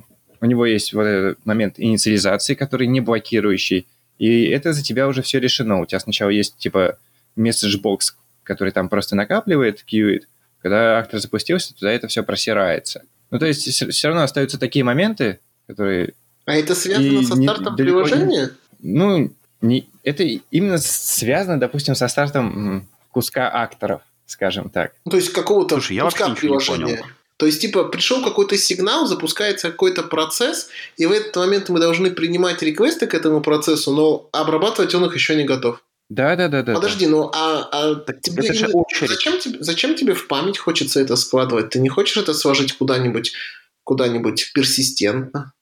у него есть вот этот момент инициализации, который не блокирующий, и это за тебя уже все решено. У тебя сначала есть, типа, message-бокс, который там просто накапливает, кьюит, когда актор запустился, туда это все просирается. Ну, то есть все равно остаются такие моменты, которые... А это связано со стартом не, приложения? Не, ну, не, это именно связано, допустим, со стартом куска акторов, скажем так. Ну, то есть какого-то Слушай, я куска приложения. То есть, типа, пришел какой-то сигнал, запускается какой-то процесс, и в этот момент мы должны принимать реквесты к этому процессу, но обрабатывать он их еще не готов. Да, да, да, да. Подожди, да. ну а, а тебе это же зачем тебе зачем тебе в память хочется это складывать? Ты не хочешь это сложить куда-нибудь куда-нибудь персистентно?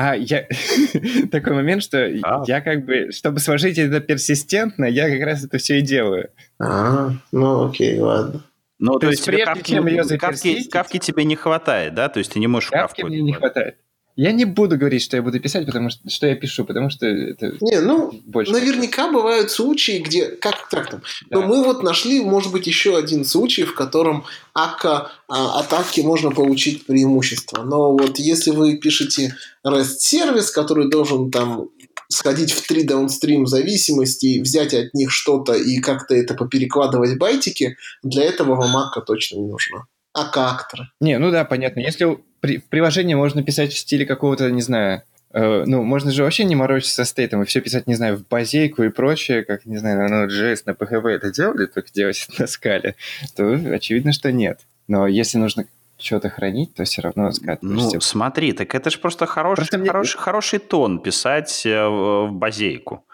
А я <laughs> такой момент, что а. я как бы, чтобы сложить это персистентно, я как раз это все и делаю. А, ну окей, ладно. Ну, то, то есть, прежде кавки, чем ее кавки, кавки тебе не хватает, да? То есть ты не можешь кавки мне не хватает. Я не буду говорить, что я буду писать, потому что что я пишу, потому что это не, ну больше. Наверняка бывают случаи, где как так там. Да. Но мы вот нашли, может быть, еще один случай, в котором ака а, атаки можно получить преимущество. Но вот если вы пишете REST сервис, который должен там сходить в три даунстрим зависимости, взять от них что-то и как-то это поперекладывать байтики, для этого вам ака точно не нужна. Ака-акторы. Не, ну да, понятно. Если при, в приложении можно писать в стиле какого-то, не знаю, э, ну, можно же вообще не морочиться со стейтом и все писать, не знаю, в базейку и прочее, как, не знаю, на Node.js, на PHP это делали, только делать это <laughs> на скале, то очевидно, что нет. Но если нужно что-то хранить, то все равно скатываешься. Ну, смотри, так это же просто хороший, просто хороший, мне... хороший тон писать э, в базейку.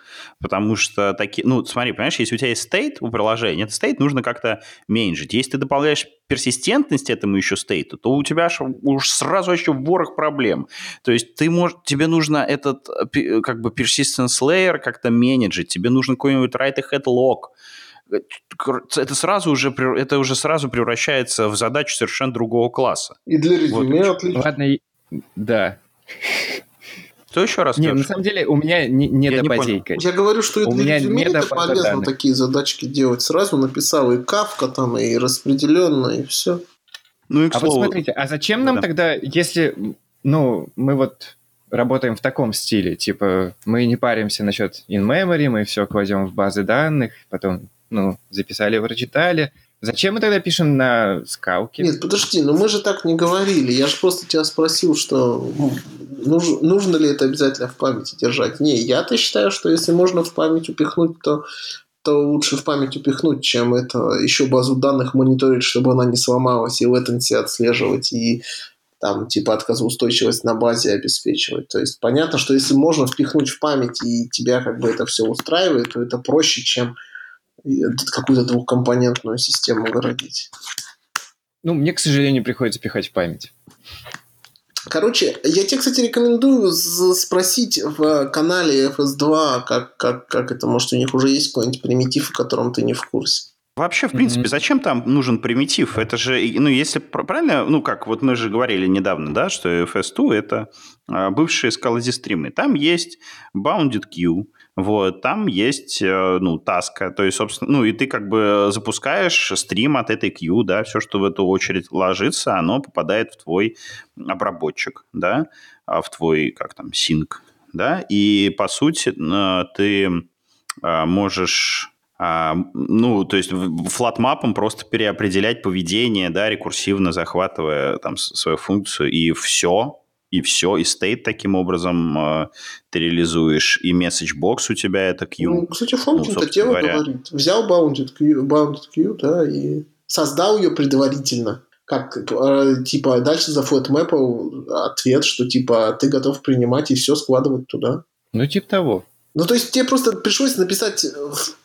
Потому что такие... Ну, смотри, понимаешь, если у тебя есть state у приложения, этот state нужно как-то меньшить. Если ты добавляешь персистентность этому еще стейту, то у тебя уж сразу еще ворох проблем. То есть ты можешь, тебе нужно этот э, как бы persistence layer как-то менеджить, тебе нужно какой-нибудь write ahead log, это сразу уже это уже сразу превращается в задачу совершенно другого класса. И для резюме вот. отлично. Ладно, да. Что еще раз? Не, на самом деле у меня не, не Я добазейка. Я говорю, что и для резюме это полезно данных. такие задачки делать. Сразу написал и кавка там, и распределенно, и все. Ну и к а слову... вот смотрите, а зачем нам да. тогда, если, ну, мы вот работаем в таком стиле, типа мы не паримся насчет in-memory, мы все кладем в базы данных, потом ну, записали, прочитали. Зачем мы тогда пишем на скалке? Нет, подожди, но мы же так не говорили. Я же просто тебя спросил, что нуж, нужно ли это обязательно в памяти держать. Не, я-то считаю, что если можно в память упихнуть, то то лучше в память упихнуть, чем это еще базу данных мониторить, чтобы она не сломалась, и latency отслеживать, и там типа отказоустойчивость на базе обеспечивать. То есть понятно, что если можно впихнуть в память, и тебя как бы это все устраивает, то это проще, чем какую-то двухкомпонентную систему городить. Ну, мне, к сожалению, приходится пихать в память. Короче, я тебе, кстати, рекомендую спросить в канале FS2, как, как, как это, может, у них уже есть какой-нибудь примитив, о котором ты не в курсе. Вообще, в принципе, mm-hmm. зачем там нужен примитив? Это же, ну, если правильно, ну, как вот мы же говорили недавно, да, что FS2 – это а, бывшие скалози стримы. Там есть bounded queue, вот, там есть, э, ну, таска, то есть, собственно, ну, и ты как бы запускаешь стрим от этой queue, да, все, что в эту очередь ложится, оно попадает в твой обработчик, да, а в твой, как там, синк, да, и, по сути, э, ты э, можешь ну, то есть флатмапом просто переопределять поведение, да, рекурсивно захватывая там свою функцию, и все, и все, и state таким образом э, ты реализуешь, и message box у тебя это queue. Ну, кстати, функция ну, дело говоря. говорит. Взял bounded queue, bounded queue, да, и создал ее предварительно. Как, э, типа, дальше за флетмэпом ответ, что, типа, ты готов принимать и все складывать туда. Ну, типа того. Ну, то есть тебе просто пришлось написать,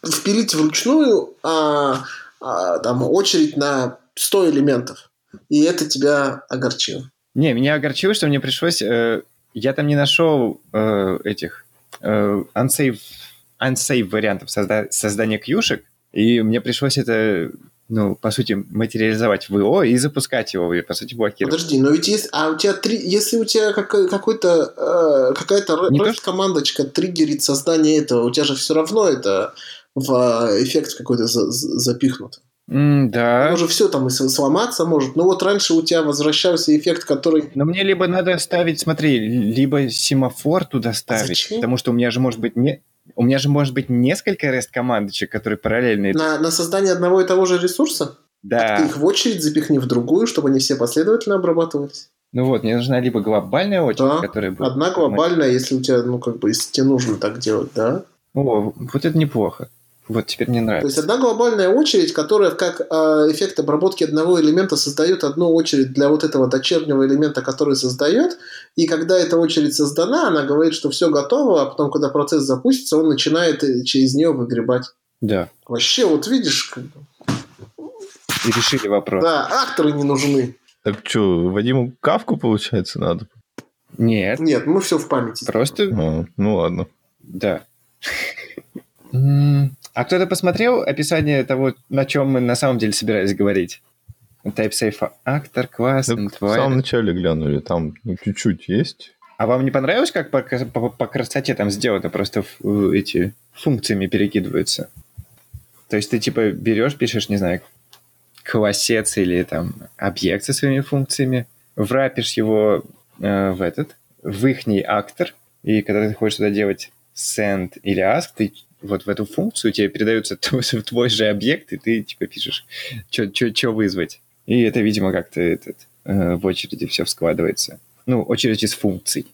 впилить вручную а, а, там, очередь на 100 элементов. И это тебя огорчило. Не, меня огорчило, что мне пришлось... Э, я там не нашел э, этих э, unsafe, unsafe вариантов созда создания кьюшек, и мне пришлось это ну, по сути, материализовать в ИО и запускать его, и, по сути, блокировать. Подожди, но ведь есть, а у тебя три, если у тебя как, какой-то, э, какая-то REST-командочка триггерит создание этого, у тебя же все равно это в эффект какой-то за, за, запихнут. Mm, да. Оно же все там и сломаться может. Но вот раньше у тебя возвращался эффект, который... Но мне либо надо ставить, смотри, либо семафор туда ставить, а зачем? потому что у меня же может быть не... У меня же может быть несколько REST-командочек, которые параллельно... На, на создание одного и того же ресурса? Да. Так ты их в очередь запихни в другую, чтобы они все последовательно обрабатывались? Ну вот, мне нужна либо глобальная очередь, да. которая будет... одна глобальная, если у тебя, ну, как бы, если тебе нужно так делать, да? О, вот это неплохо. Вот теперь мне нравится. То есть одна глобальная очередь, которая как э, эффект обработки одного элемента создает одну очередь для вот этого дочернего элемента, который создает. И когда эта очередь создана, она говорит, что все готово, а потом, когда процесс запустится, он начинает э, через нее выгребать. Да. Вообще, вот видишь... И решили вопрос. Да, акторы не нужны. Так что, Вадиму кавку, получается, надо? Нет. Нет, мы все в памяти. Просто... А, ну ладно. Да. А кто-то посмотрел описание того, на чем мы на самом деле собирались говорить? TypeSafe актор, класс, да, В самом начале глянули, там ну, чуть-чуть есть. А вам не понравилось, как по, по, по красоте там сделано? Просто эти функциями перекидываются. То есть ты типа берешь, пишешь, не знаю, классец или там объект со своими функциями, врапишь его э, в этот, в ихний актор, и когда ты хочешь туда делать send или ask, ты вот в эту функцию тебе передается <laughs> твой, твой же объект, и ты типа пишешь, что вызвать. И это, видимо, как-то этот, э, в очереди все складывается. Ну, очередь из функций.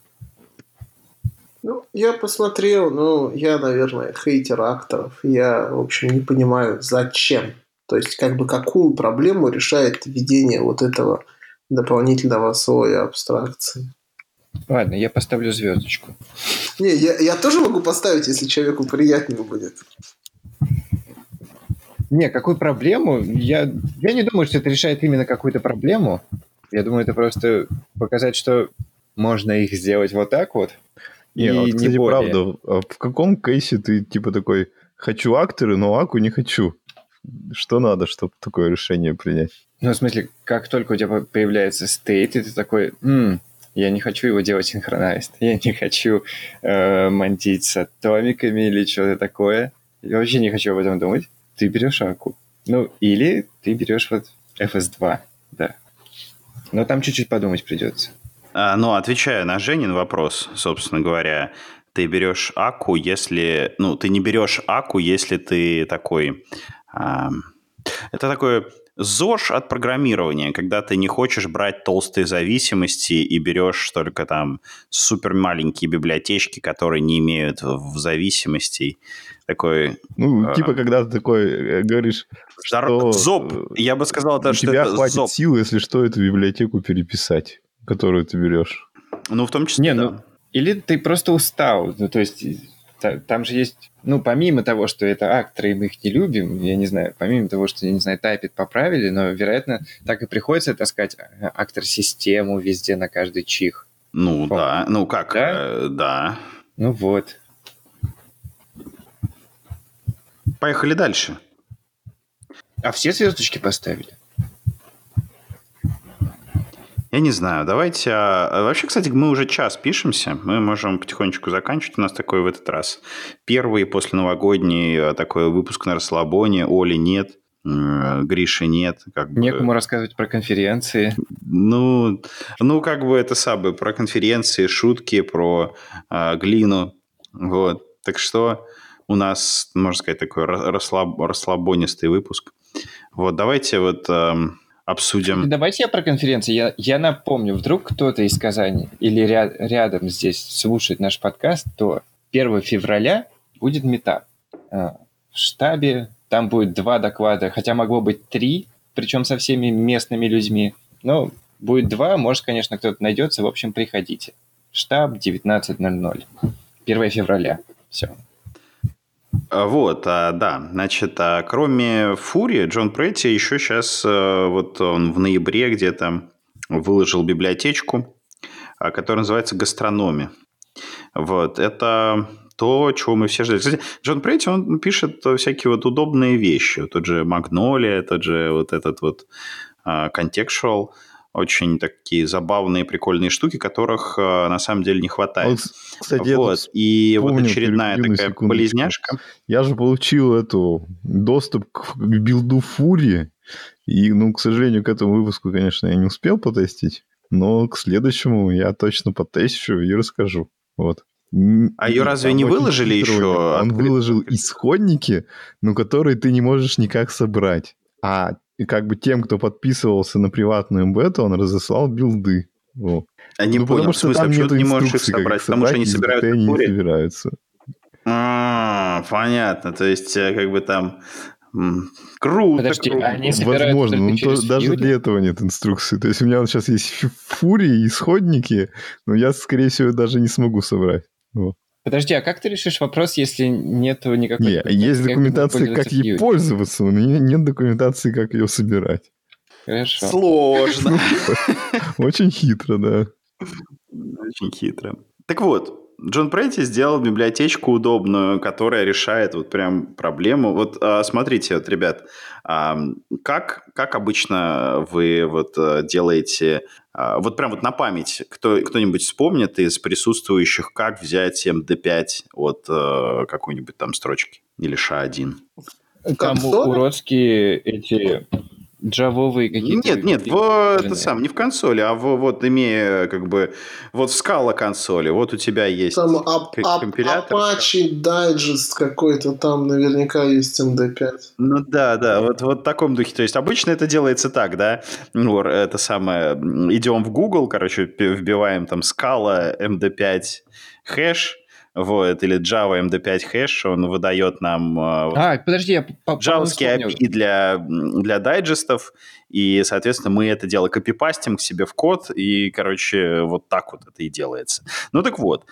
Ну, я посмотрел, ну, я, наверное, хейтер акторов. Я, в общем, не понимаю, зачем. То есть, как бы, какую проблему решает введение вот этого дополнительного слоя абстракции. Ладно, я поставлю звездочку. Не, я, я тоже могу поставить, если человеку приятнее будет. Не, какую проблему? Я, я не думаю, что это решает именно какую-то проблему. Я думаю, это просто показать, что можно их сделать вот так вот. Не, и вот, кстати, не правда, а в каком кейсе ты типа такой, хочу акторы, но аку не хочу? Что надо, чтобы такое решение принять? Ну, в смысле, как только у тебя появляется стейт, и ты такой, М, я не хочу его делать синхронайст, я не хочу э, мантить с или что-то такое. Я вообще не хочу об этом думать. Ты берешь аку. Ну, или ты берешь вот FS2, да. Но там чуть-чуть подумать придется. А, ну, отвечая на Женин вопрос, собственно говоря, ты берешь аку, если... Ну, ты не берешь аку, если ты такой... А, это такое ЗОЖ от программирования, когда ты не хочешь брать толстые зависимости и берешь только там супер маленькие библиотечки, которые не имеют в зависимостей. Такой... Ну, э, типа, когда ты такой э, говоришь, что... Зоб! Я бы сказал, это, что тебя это хватит сил, если что, эту библиотеку переписать, которую ты берешь. Ну, в том числе, не, да. ну, Или ты просто устал. Ну, то есть там же есть, ну, помимо того, что это акторы, и мы их не любим, я не знаю, помимо того, что, я не знаю, тайпит поправили, но, вероятно, так и приходится таскать э, актор-систему везде на каждый чих. Ну, Помню. да. Ну, как? Да? Э, да. Ну, вот. Поехали дальше. А все звездочки поставили? Я не знаю, давайте... А, а... Вообще, кстати, мы уже час пишемся, мы можем потихонечку заканчивать. У нас такой в этот раз первый после новогодний а, такой выпуск на расслабоне. Оли нет, Гриши нет. Как бы... Некому рассказывать про конференции. Ну, ну, как бы это самое, про конференции, шутки, про э, глину. Вот. Так что у нас, можно сказать, такой расслаб, расслабонистый выпуск. Вот, давайте вот... Э, обсудим. Давайте я про конференции. Я, я напомню, вдруг кто-то из Казани или ряд, рядом здесь слушает наш подкаст, то 1 февраля будет метап а, в штабе. Там будет два доклада, хотя могло быть три, причем со всеми местными людьми. Но будет два, может, конечно, кто-то найдется. В общем, приходите. Штаб 19.00. 1 февраля. Все. А, вот, а, да. Значит, а кроме Фури, Джон Претти еще сейчас, э, вот он в ноябре где-то выложил библиотечку, которая называется «Гастрономи». Вот, это то, чего мы все ждали. Кстати, Джон Претти, он пишет всякие вот удобные вещи. Тот же Магнолия, тот же вот этот вот Contextual. Uh, очень такие забавные, прикольные штуки, которых э, на самом деле не хватает. Вот, кстати, вот. И помню, вот очередная такая болезняшка. Я же получил эту доступ к билду Фури, и, ну, к сожалению, к этому выпуску, конечно, я не успел потестить, но к следующему я точно потещу и расскажу. Вот. А ее разве не выложили еще? Он выложил исходники, но которые ты не можешь никак собрать. А и как бы тем, кто подписывался на приватную бету, он разослал билды. Вот. А не ну, понял, потому что в смысле, там почему ты не можешь их собрать? Потому что они собираются они не собираются. А, понятно. То есть, э, как бы там Круто. Подожди, круто. они собираются Возможно, но то, даже для этого нет инструкции. То есть у меня вот сейчас есть фурии, исходники, но я, скорее всего, даже не смогу собрать. Вот. Подожди, а как ты решишь вопрос, если нет никакой... Не, есть документация, как ей пользоваться, но нет документации, как ее собирать. Хорошо. Сложно. <laughs> Очень хитро, да. Очень хитро. Так вот, Джон Прейти сделал библиотечку удобную, которая решает вот прям проблему. Вот а, смотрите, вот, ребят, как, как обычно вы вот э, делаете, вот прям вот на память, кто, кто-нибудь вспомнит из присутствующих, как взять MD5 от э, какой-нибудь там строчки или SHA-1? Там уродские эти джавовые какие-то? Нет, нет, в, это сам, не в консоли, а в, вот имея как бы вот в скала консоли, вот у тебя есть там ап, ап, компилятор. Apache Digest какой-то там наверняка есть MD5. Ну да, да, вот, вот в таком духе. То есть обычно это делается так, да, ну, это самое, идем в Google, короче, вбиваем там скала MD5 хэш, вот, или Java MD5 хэш, он выдает нам... А, подожди, я Джавовские API для, для дайджестов, и, соответственно, мы это дело копипастим к себе в код, и, короче, вот так вот это и делается. Ну так вот,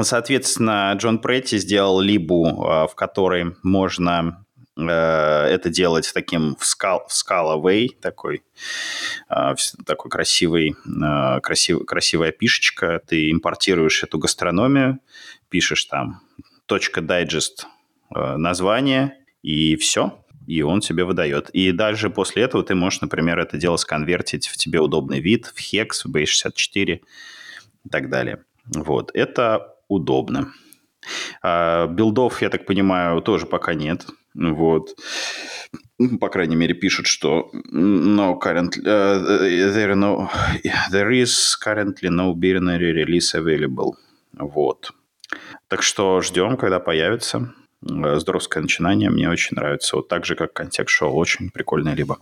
соответственно, Джон Претти сделал либу, а, в которой можно э, это делать таким в, скал, в скала way, такой, а, такой красивый, а, красив, красивая пишечка. Ты импортируешь эту гастрономию, пишешь там точка дайджест название, и все и он тебе выдает. И даже после этого ты можешь, например, это дело сконвертить в тебе удобный вид, в HEX, в B64 и так далее. Вот, это удобно. А, билдов, я так понимаю, тоже пока нет. Вот. По крайней мере, пишут, что no currently, uh, there, no, there is currently no binary release available. Вот. Так что ждем, когда появится. Э, здоровское начинание, мне очень нравится. Вот так же, как контекст-шоу, очень прикольное либо.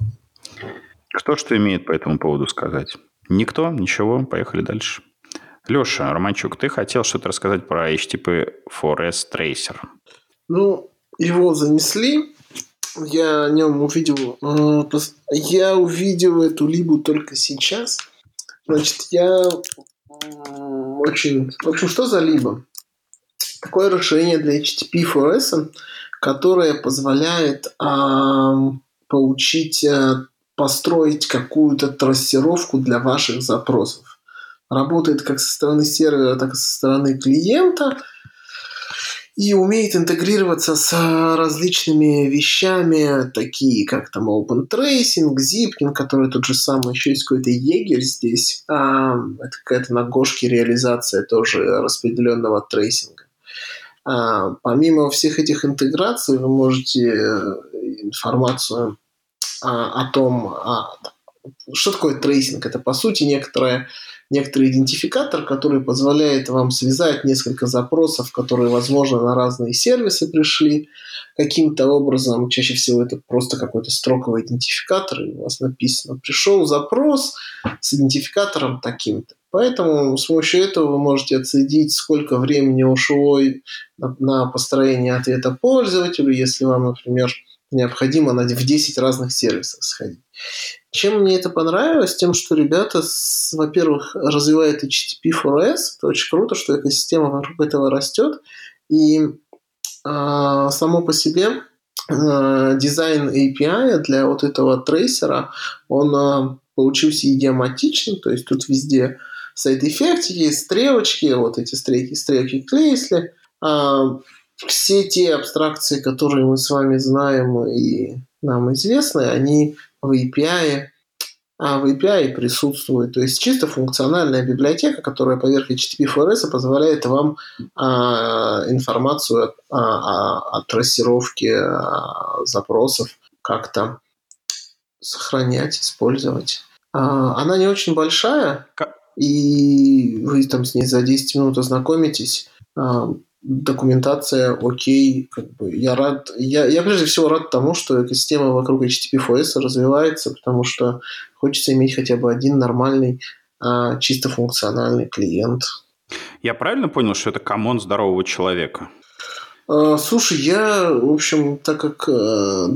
Кто что имеет по этому поводу сказать? Никто? Ничего? Поехали дальше. Леша, Романчук, ты хотел что-то рассказать про HTTP 4S Tracer? Ну, его занесли. Я о нем увидел... Я увидел эту либу только сейчас. Значит, я очень... В общем, что за либо? такое расширение для HTTP 4S, которое позволяет а, получить, а, построить какую-то трассировку для ваших запросов. Работает как со стороны сервера, так и со стороны клиента и умеет интегрироваться с различными вещами, такие как там OpenTracing, Zipkin, который тот же самый, еще есть какой-то Jaeger здесь. А, это какая-то на Гошке реализация тоже распределенного трейсинга. А, помимо всех этих интеграций, вы можете э, информацию а, о том, а, что такое трейсинг. Это, по сути, некоторое, некоторый идентификатор, который позволяет вам связать несколько запросов, которые, возможно, на разные сервисы пришли каким-то образом. Чаще всего это просто какой-то строковый идентификатор, и у вас написано «пришел запрос с идентификатором таким-то». Поэтому с помощью этого вы можете отследить, сколько времени ушло на, построение ответа пользователю, если вам, например, необходимо в 10 разных сервисов сходить. Чем мне это понравилось? Тем, что ребята, во-первых, развивают HTTP 4S. Это очень круто, что экосистема вокруг этого растет. И э, само по себе э, дизайн API для вот этого трейсера, он э, получился идиоматичным, то есть тут везде сайд-эффектики, стрелочки, вот эти стрелки, стрелки Клейсли, а, все те абстракции, которые мы с вами знаем и нам известны, они в API, а в API присутствуют. То есть чисто функциональная библиотека, которая поверх HTTP-4S позволяет вам а, информацию о, о, о трассировке а, запросов как-то сохранять, использовать. А, она не очень большая, и вы там с ней за 10 минут ознакомитесь. А, документация окей, как бы я рад, я, я прежде всего рад тому, что экосистема вокруг HTTP4S развивается, потому что хочется иметь хотя бы один нормальный, а, чисто функциональный клиент. Я правильно понял, что это комон здорового человека? А, слушай, я, в общем, так как а,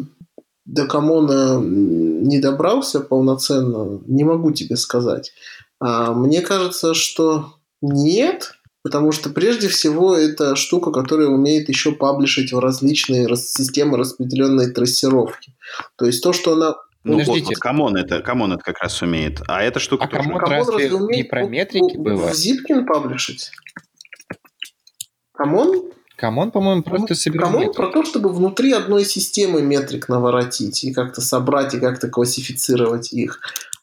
до Kamon'а не добрался полноценно, не могу тебе сказать. А, мне кажется, что нет, потому что прежде всего это штука, которая умеет еще паблишить в различные системы распределенной трассировки. То есть то, что она ну, вот, вот Kamon это, Kamon это как раз умеет. А эта штука а тоже. Kamon разве не про метрики было? В Zipkin паблишить? Kamon? Kamon, по-моему, просто собирает Kamon про то, чтобы внутри одной системы метрик наворотить и как-то собрать и как-то классифицировать их.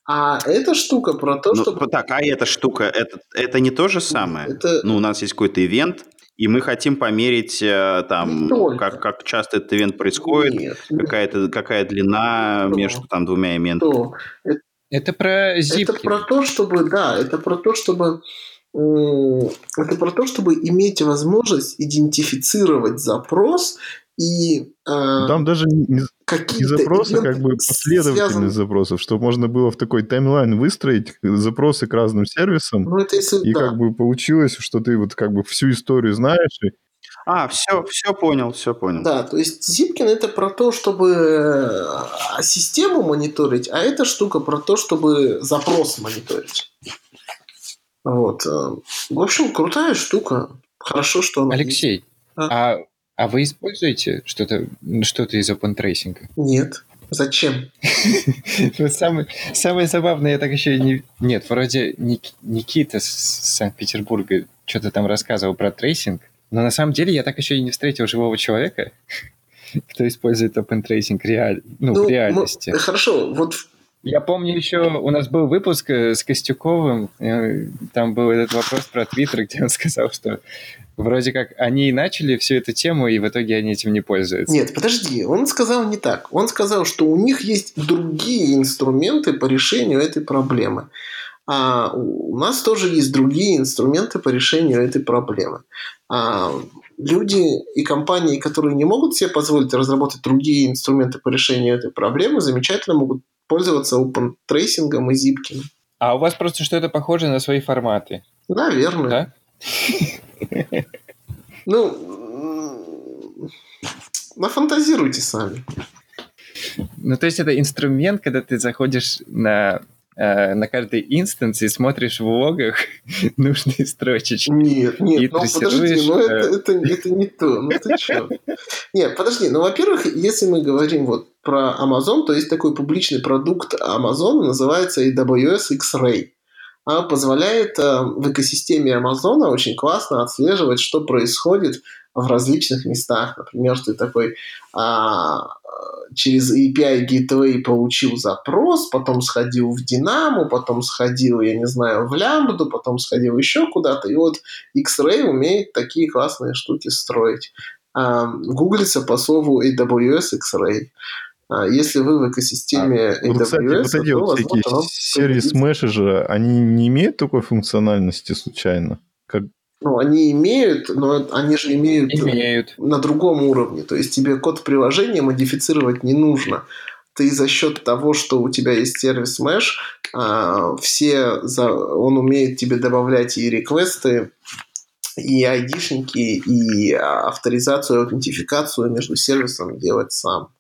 А эта штука про то, ну, что... Так, а эта штука, это, это не то же самое? Это... Ну, у нас есть какой-то ивент, и мы хотим померить э, там, как, как часто этот ивент происходит, нет, какая, какая длина что? между там двумя ивентами. Это, это про Zipkin. Это про то, чтобы, да, это про то, чтобы это про то, чтобы иметь возможность идентифицировать запрос И э, там даже не, не запросы, как бы последовательность связан... запросов, чтобы можно было в такой таймлайн выстроить запросы к разным сервисам. Ну, это если, и да. как бы получилось, что ты вот как бы всю историю знаешь. И... А, все, все понял, все понял. Да, то есть Zipkin это про то, чтобы э, систему мониторить, а эта штука про то, чтобы запрос мониторить. Вот. Э, в общем, крутая штука. Хорошо, что она... Алексей, а, а а вы используете что-то что из OpenTracing? Нет. Зачем? <laughs> Ну, самое, самое забавное, я так еще не... Нет, вроде Никита с Санкт-Петербурга что-то там рассказывал про трейсинг, но на самом деле я так еще и не встретил живого человека, <laughs> кто использует OpenTracing реаль... ну, ну, в реальности. Хорошо, вот я помню еще, у нас был выпуск э, с Костюковым, э, там был этот вопрос про Твиттер, <laughs> где он сказал, что вроде как они начали всю эту тему, и в итоге они этим не пользуются. Нет, подожди, он сказал не так. Он сказал, что у них есть другие инструменты по решению этой проблемы. А у нас тоже есть другие инструменты по решению этой проблемы. А люди и компании, которые не могут себе позволить разработать другие инструменты по решению этой проблемы, замечательно могут пользоваться OpenTracing'ом и Zipkin'ом. А у вас просто что-то похоже на свои форматы? Наверное. Да? Ну, нафантазируйте сами. Ну, то есть это инструмент, когда ты заходишь на э, на каждый инстанс и смотришь в логах <laughs> нужные строчечки. Нет, нет, ну подожди, ну это, э, это, это не то, ну ты что? Нет, подожди, ну во-первых, если мы говорим вот про Amazon, то есть такой публичный продукт Amazon, называется AWS X-Ray а позволяет э, в экосистеме Амазона очень классно отслеживать, что происходит в различных местах. Например, ты такой а, через API Gateway получил запрос, потом сходил в Dynamo, потом сходил, я не знаю, в Lambda, потом сходил еще куда-то. И вот X-Ray умеет такие классные штуки строить. А, гуглится по слову AWS X-Ray. А если вы в экосистеме а, AWS, кстати, вот эти вот всякие сервис мессенджеры, они не имеют такой функциональности случайно? Как... Ну, они имеют, но они же имеют, имеют на другом уровне. То есть тебе код приложения модифицировать не нужно. Ты за счет того, что у тебя есть сервис Mesh, а, все за... он умеет тебе добавлять и реквесты, и айдишники, и авторизацию, аутентификацию между сервисом делать сам.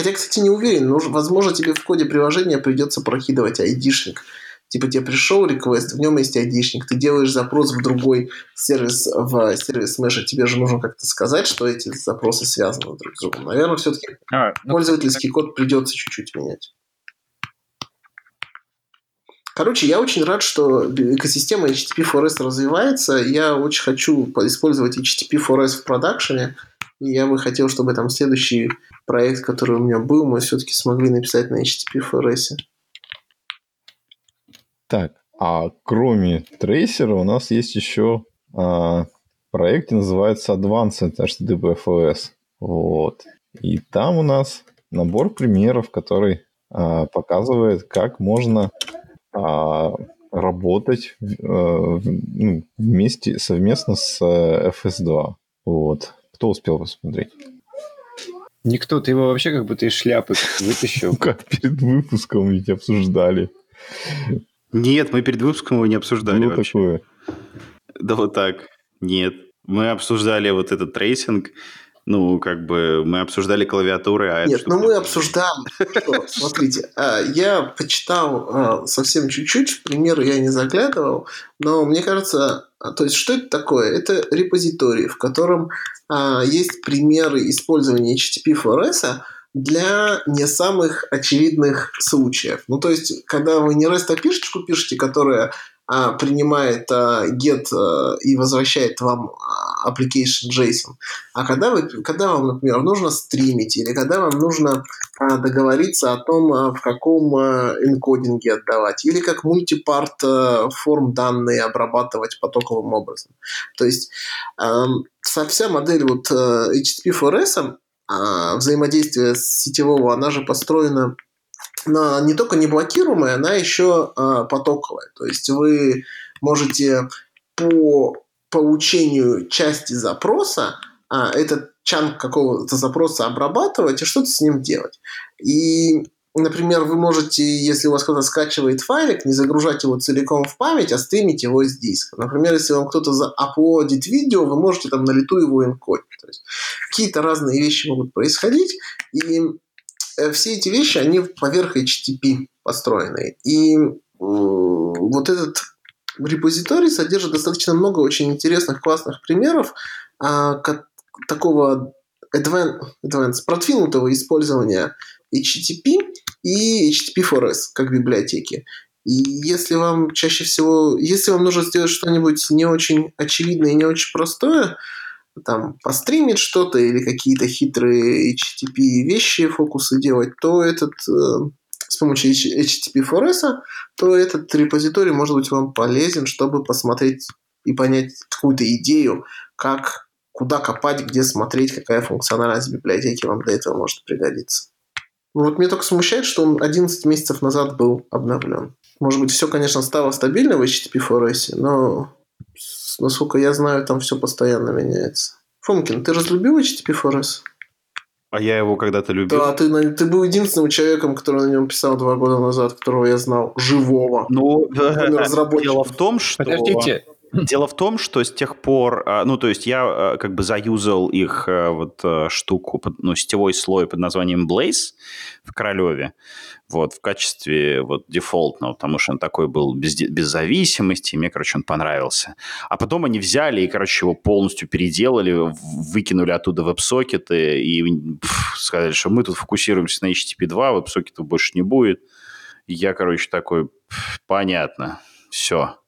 Хотя, кстати, не уверен, но, возможно, тебе в коде приложения придется прокидывать айдишник. Типа тебе пришел реквест, в нем есть айдишник, ты делаешь запрос в другой сервис, в сервис Mesh, тебе же нужно как-то сказать, что эти запросы связаны друг с другом. Наверное, все-таки а, ну, пользовательский так... код придется чуть-чуть менять. Короче, я очень рад, что экосистема HTTP Forest развивается. Я очень хочу использовать HTTP Forest в продакшене. И я бы хотел, чтобы там следующий проект, который у меня был, мы все-таки смогли написать на HTTP FRS. Так, а кроме трейсера у нас есть еще а, проект, называется Advanced HTTP FOS. Вот. И там у нас набор примеров, который а, показывает, как можно а, работать а, вместе, совместно с FS2. Вот. Кто успел посмотреть? Никто, ты его вообще как будто из шляпы вытащил. Как перед выпуском ведь обсуждали. Нет, мы перед выпуском его не обсуждали Было вообще. такое. Да вот так. Нет. Мы обсуждали вот этот трейсинг, ну, как бы мы обсуждали клавиатуры, а Нет, ну мы обсуждали. Что, смотрите, а, я почитал а, совсем чуть-чуть, в примеры я не заглядывал, но мне кажется, а, то есть что это такое? Это репозиторий, в котором есть примеры использования HTTP-FRS для не самых очевидных случаев. Ну, то есть, когда вы не REST API пишете, которая принимает а, get а, и возвращает вам а, application JSON. А когда, вы, когда вам, например, нужно стримить или когда вам нужно а, договориться о том, а, в каком а, энкодинге отдавать, или как мультипарт а, форм данные обрабатывать потоковым образом. То есть а, вся модель вот а, HTTP4S а, взаимодействия сетевого, она же построена не только не блокируемая, она еще э, потоковая. То есть вы можете по получению части запроса, а, этот чанк какого-то запроса обрабатывать и что-то с ним делать. И Например, вы можете, если у вас кто-то скачивает файлик, не загружать его целиком в память, а стримить его с диска. Например, если вам кто-то заапплодит видео, вы можете там на лету его энкодить. То есть какие-то разные вещи могут происходить, и все эти вещи, они поверх HTTP построены. И вот этот репозиторий содержит достаточно много очень интересных, классных примеров а, такого advanced, advanced, продвинутого использования HTTP и HTTP4S как библиотеки. И если вам чаще всего, если вам нужно сделать что-нибудь не очень очевидное и не очень простое, там, постримить что-то или какие-то хитрые HTTP вещи, фокусы делать, то этот э, с помощью HTTP4S, то этот репозиторий может быть вам полезен, чтобы посмотреть и понять какую-то идею, как, куда копать, где смотреть, какая функциональность библиотеки вам для этого может пригодиться. Вот мне только смущает, что он 11 месяцев назад был обновлен. Может быть, все, конечно, стало стабильно в HTTP 4S, но, насколько я знаю, там все постоянно меняется. Фомкин, ты разлюбил HTTP 4S? А я его когда-то любил. Да, ты, ты был единственным человеком, который на нем писал два года назад, которого я знал, живого. Ну, <laughs> дело в том, что... Подождите, Дело в том, что с тех пор, а, ну, то есть я а, как бы заюзал их а, вот штуку, ну, сетевой слой под названием Blaze в Королеве, вот, в качестве вот дефолтного, потому что он такой был без, без зависимости, и мне, короче, он понравился. А потом они взяли и, короче, его полностью переделали, выкинули оттуда веб-сокеты и пфф, сказали, что мы тут фокусируемся на HTTP 2, веб-сокетов больше не будет. Я, короче, такой, понятно, все,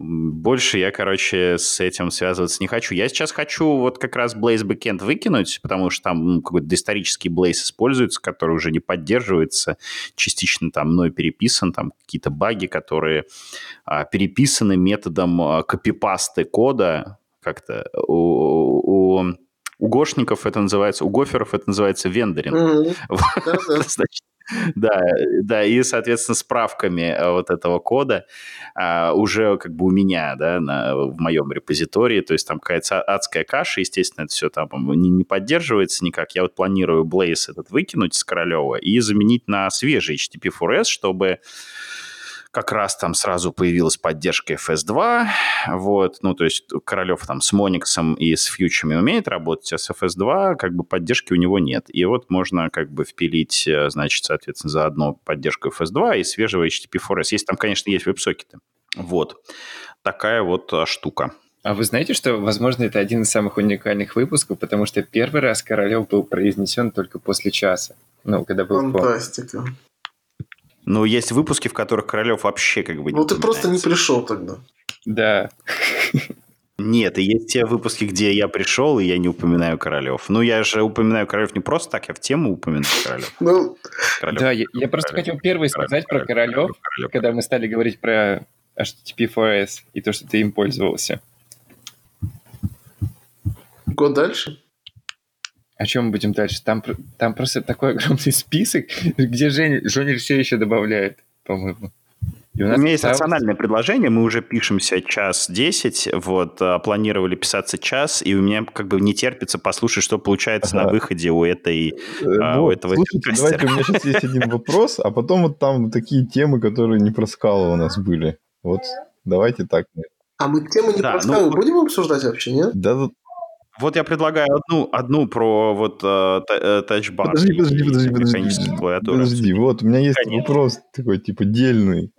больше я, короче, с этим связываться не хочу. Я сейчас хочу вот как раз Blaze Backend выкинуть, потому что там ну, какой-то доисторический Blaze используется, который уже не поддерживается, частично там мной переписан, там какие-то баги, которые а, переписаны методом а, копипасты кода, как-то у, у, у гошников это называется, у гоферов это называется вендоринг. Mm-hmm. <laughs> Значит, да, да, и, соответственно, справками э, вот этого кода а, уже как бы у меня, да, на, в моем репозитории, то есть там какая-то адская каша, естественно, это все там не, не поддерживается никак. Я вот планирую Blaze этот выкинуть с Королева и заменить на свежий HTTP4S, чтобы как раз там сразу появилась поддержка FS2, вот, ну, то есть Королев там с Мониксом и с фьючами умеет работать, а с FS2 как бы поддержки у него нет. И вот можно как бы впилить, э, значит, соответственно, заодно поддержку FS2 и свежего HTTP4S. Есть там, конечно, есть веб-сокеты. Вот. Такая вот а, штука. А вы знаете, что, возможно, это один из самых уникальных выпусков, потому что первый раз Королев был произнесен только после часа. Ну, когда был Фантастика. Но есть выпуски, в которых Королев вообще как бы не Ну, ты просто не пришел тогда. Да. Нет, и есть те выпуски, где я пришел, и я не упоминаю Королев. Ну, я же упоминаю Королев не просто так, я в тему упоминаю Королев. Ну, да, я, я просто хотел первый сказать про Королев, когда мы стали говорить про HTTP4S и то, что ты им пользовался. Год дальше? О чем мы будем дальше? Там, там просто такой <laughs> огромный список, где Женя, Женя все еще добавляет, по-моему. у, у меня есть рациональное предложение, мы уже пишемся час десять, вот, а, планировали писаться час, и у меня как бы не терпится послушать, что получается ага. на выходе у этой вот, у этого Слушайте, давайте, у меня сейчас есть один <laughs> вопрос, а потом вот там такие темы, которые не про скалы у нас были. Вот, давайте так. А мы темы не да, про скалы ну, будем обсуждать вообще, нет? Да, вот я предлагаю одну, одну про вот э, тачбар. Подожди, подожди, подожди, подожди. Подожди, вот у меня есть Конечно. вопрос такой, типа, дельный.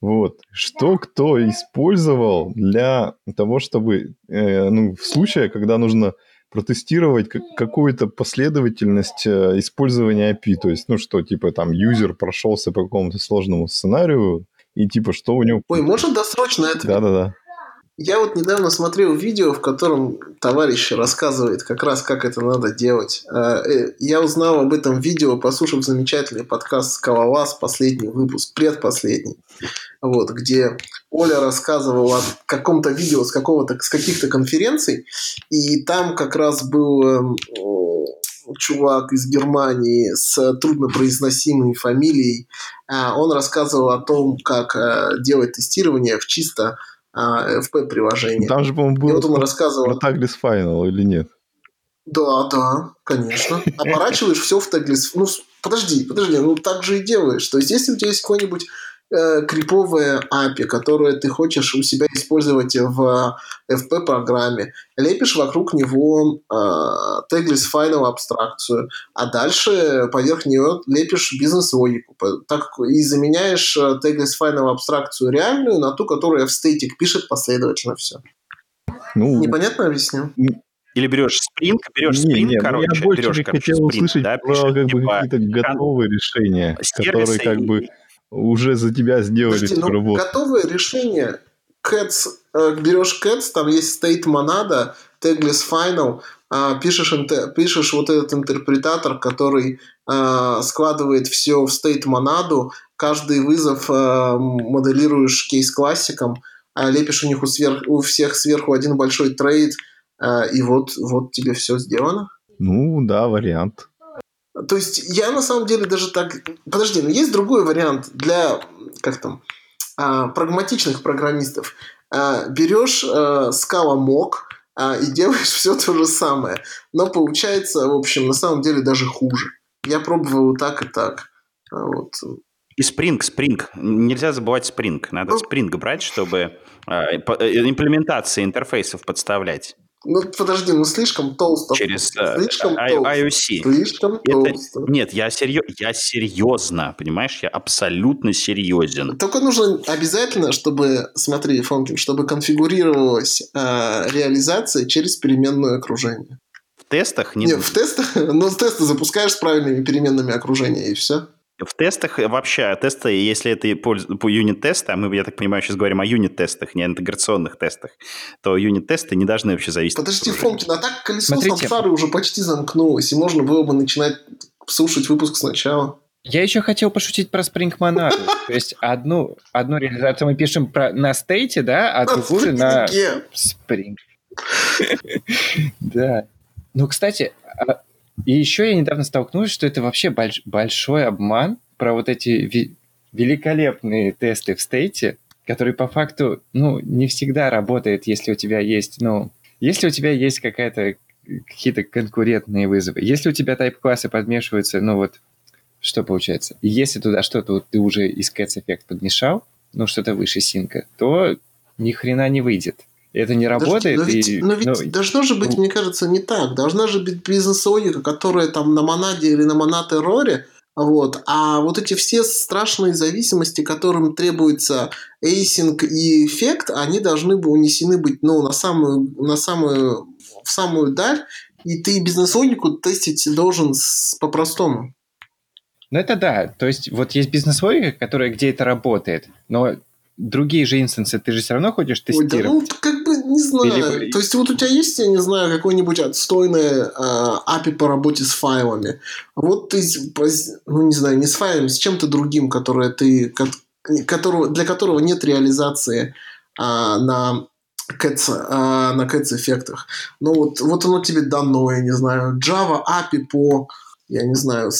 Вот. Что кто использовал для того, чтобы, э, ну, в случае, когда нужно протестировать какую-то последовательность э, использования API, то есть, ну, что, типа, там, юзер прошелся по какому-то сложному сценарию, и, типа, что у него... Ой, можно досрочно это? Да-да-да. Я вот недавно смотрел видео, в котором товарищ рассказывает как раз, как это надо делать. А, э, я узнал об этом видео, послушав замечательный подкаст «Скалолаз», последний выпуск, предпоследний, вот, где Оля рассказывала о каком-то видео с, какого-то, с каких-то конференций, и там как раз был эм, чувак из Германии с труднопроизносимой фамилией. А, он рассказывал о том, как э, делать тестирование в чисто а, FP-приложение. Там же, по-моему, было вот он рассказывал. про Tagless Final или нет? Да, да, конечно. Оборачиваешь все в Tagless. Ну, подожди, подожди, ну так же и делаешь. То есть, если у тебя есть какой-нибудь э, криповое API, которое ты хочешь у себя использовать в FP-программе, лепишь вокруг него э, tagless final абстракцию, а дальше поверх нее лепишь бизнес-логику, так и заменяешь э, tagless final абстракцию реальную на ту, которая в стейтик пишет последовательно все. Ну, Непонятно объясню? Или берешь Spring, берешь Spring, не, не, короче, я больше берешь, короче, хотел Spring, услышать да, про как бы, типа, какие-то готовые решения, которые как бы уже за тебя сделали Подожди, ну, работу. Готовые решения. Cats, э, берешь Cats, там есть state monada, tagless final, э, пишешь, интер, пишешь вот этот интерпретатор, который э, складывает все в state монаду, каждый вызов э, моделируешь кейс-классиком, э, лепишь у них у, сверх, у всех сверху один большой трейд, э, и вот, вот тебе все сделано. Ну, да, вариант. То есть я на самом деле даже так... Подожди, но есть другой вариант для, как там, а, прагматичных программистов. А, берешь а, Mock а, и делаешь все то же самое. Но получается, в общем, на самом деле даже хуже. Я пробовал так и так. А, вот. И Spring, Spring. Нельзя забывать Spring. Надо ну, Spring брать, чтобы э, имплементации интерфейсов подставлять. Ну, подожди, ну слишком толсто. Через слишком I- толсто. IOC. Слишком Это... толсто. Нет, я, серьез... я серьезно, понимаешь? Я абсолютно серьезен. Только нужно обязательно, чтобы, смотри, Фонкин, чтобы конфигурировалась э, реализация через переменное окружение. В тестах? Не Нет, в тестах, но с теста запускаешь с правильными переменными окружения, и все. В тестах вообще, тесты, если это по юнит-тесты, а мы, я так понимаю, сейчас говорим о юнит-тестах, не интеграционных тестах, то юнит-тесты не должны вообще зависеть Подожди, Фомкин, а так колесо Смотрите. самсары уже почти замкнулось, и можно было бы начинать слушать выпуск сначала. Я еще хотел пошутить про Spring Monad. <laughs> То есть одну, одну реализацию мы пишем про, на стейте, да, а другую на Spring. <laughs> Да. Ну, кстати, а и еще я недавно столкнулся, что это вообще больш- большой обман про вот эти великолепные тесты в стейте, которые по факту, ну, не всегда работают, если у тебя есть, ну, если у тебя есть какая-то какие-то конкурентные вызовы. Если у тебя тайп-классы подмешиваются, ну вот, что получается? Если туда что-то вот ты уже из Cats Effect подмешал, ну что-то выше синка, то ни хрена не выйдет это не работает. но ведь, и, но ведь ну, должно же быть, ну, мне кажется, не так. Должна же быть бизнес-логика, которая там на монаде или на монат-эроре, вот. А вот эти все страшные зависимости, которым требуется эйсинг и эффект, они должны бы унесены быть ну, на самую, на самую, в самую даль, и ты бизнес-логику тестить должен по-простому. Ну это да, то есть вот есть бизнес-логика, которая где это работает, но другие же инстансы ты же все равно хочешь тестировать. Ой, да, ну, как не знаю. Или... То есть, вот у тебя есть, я не знаю, какой-нибудь отстойный э, API по работе с файлами. Вот ты, ну, не знаю, не с файлами, с чем-то другим, которое ты, которого, для которого нет реализации э, на Cats, э, на Cats эффектах. Ну, вот, вот оно тебе дано, я не знаю, Java API по я не знаю,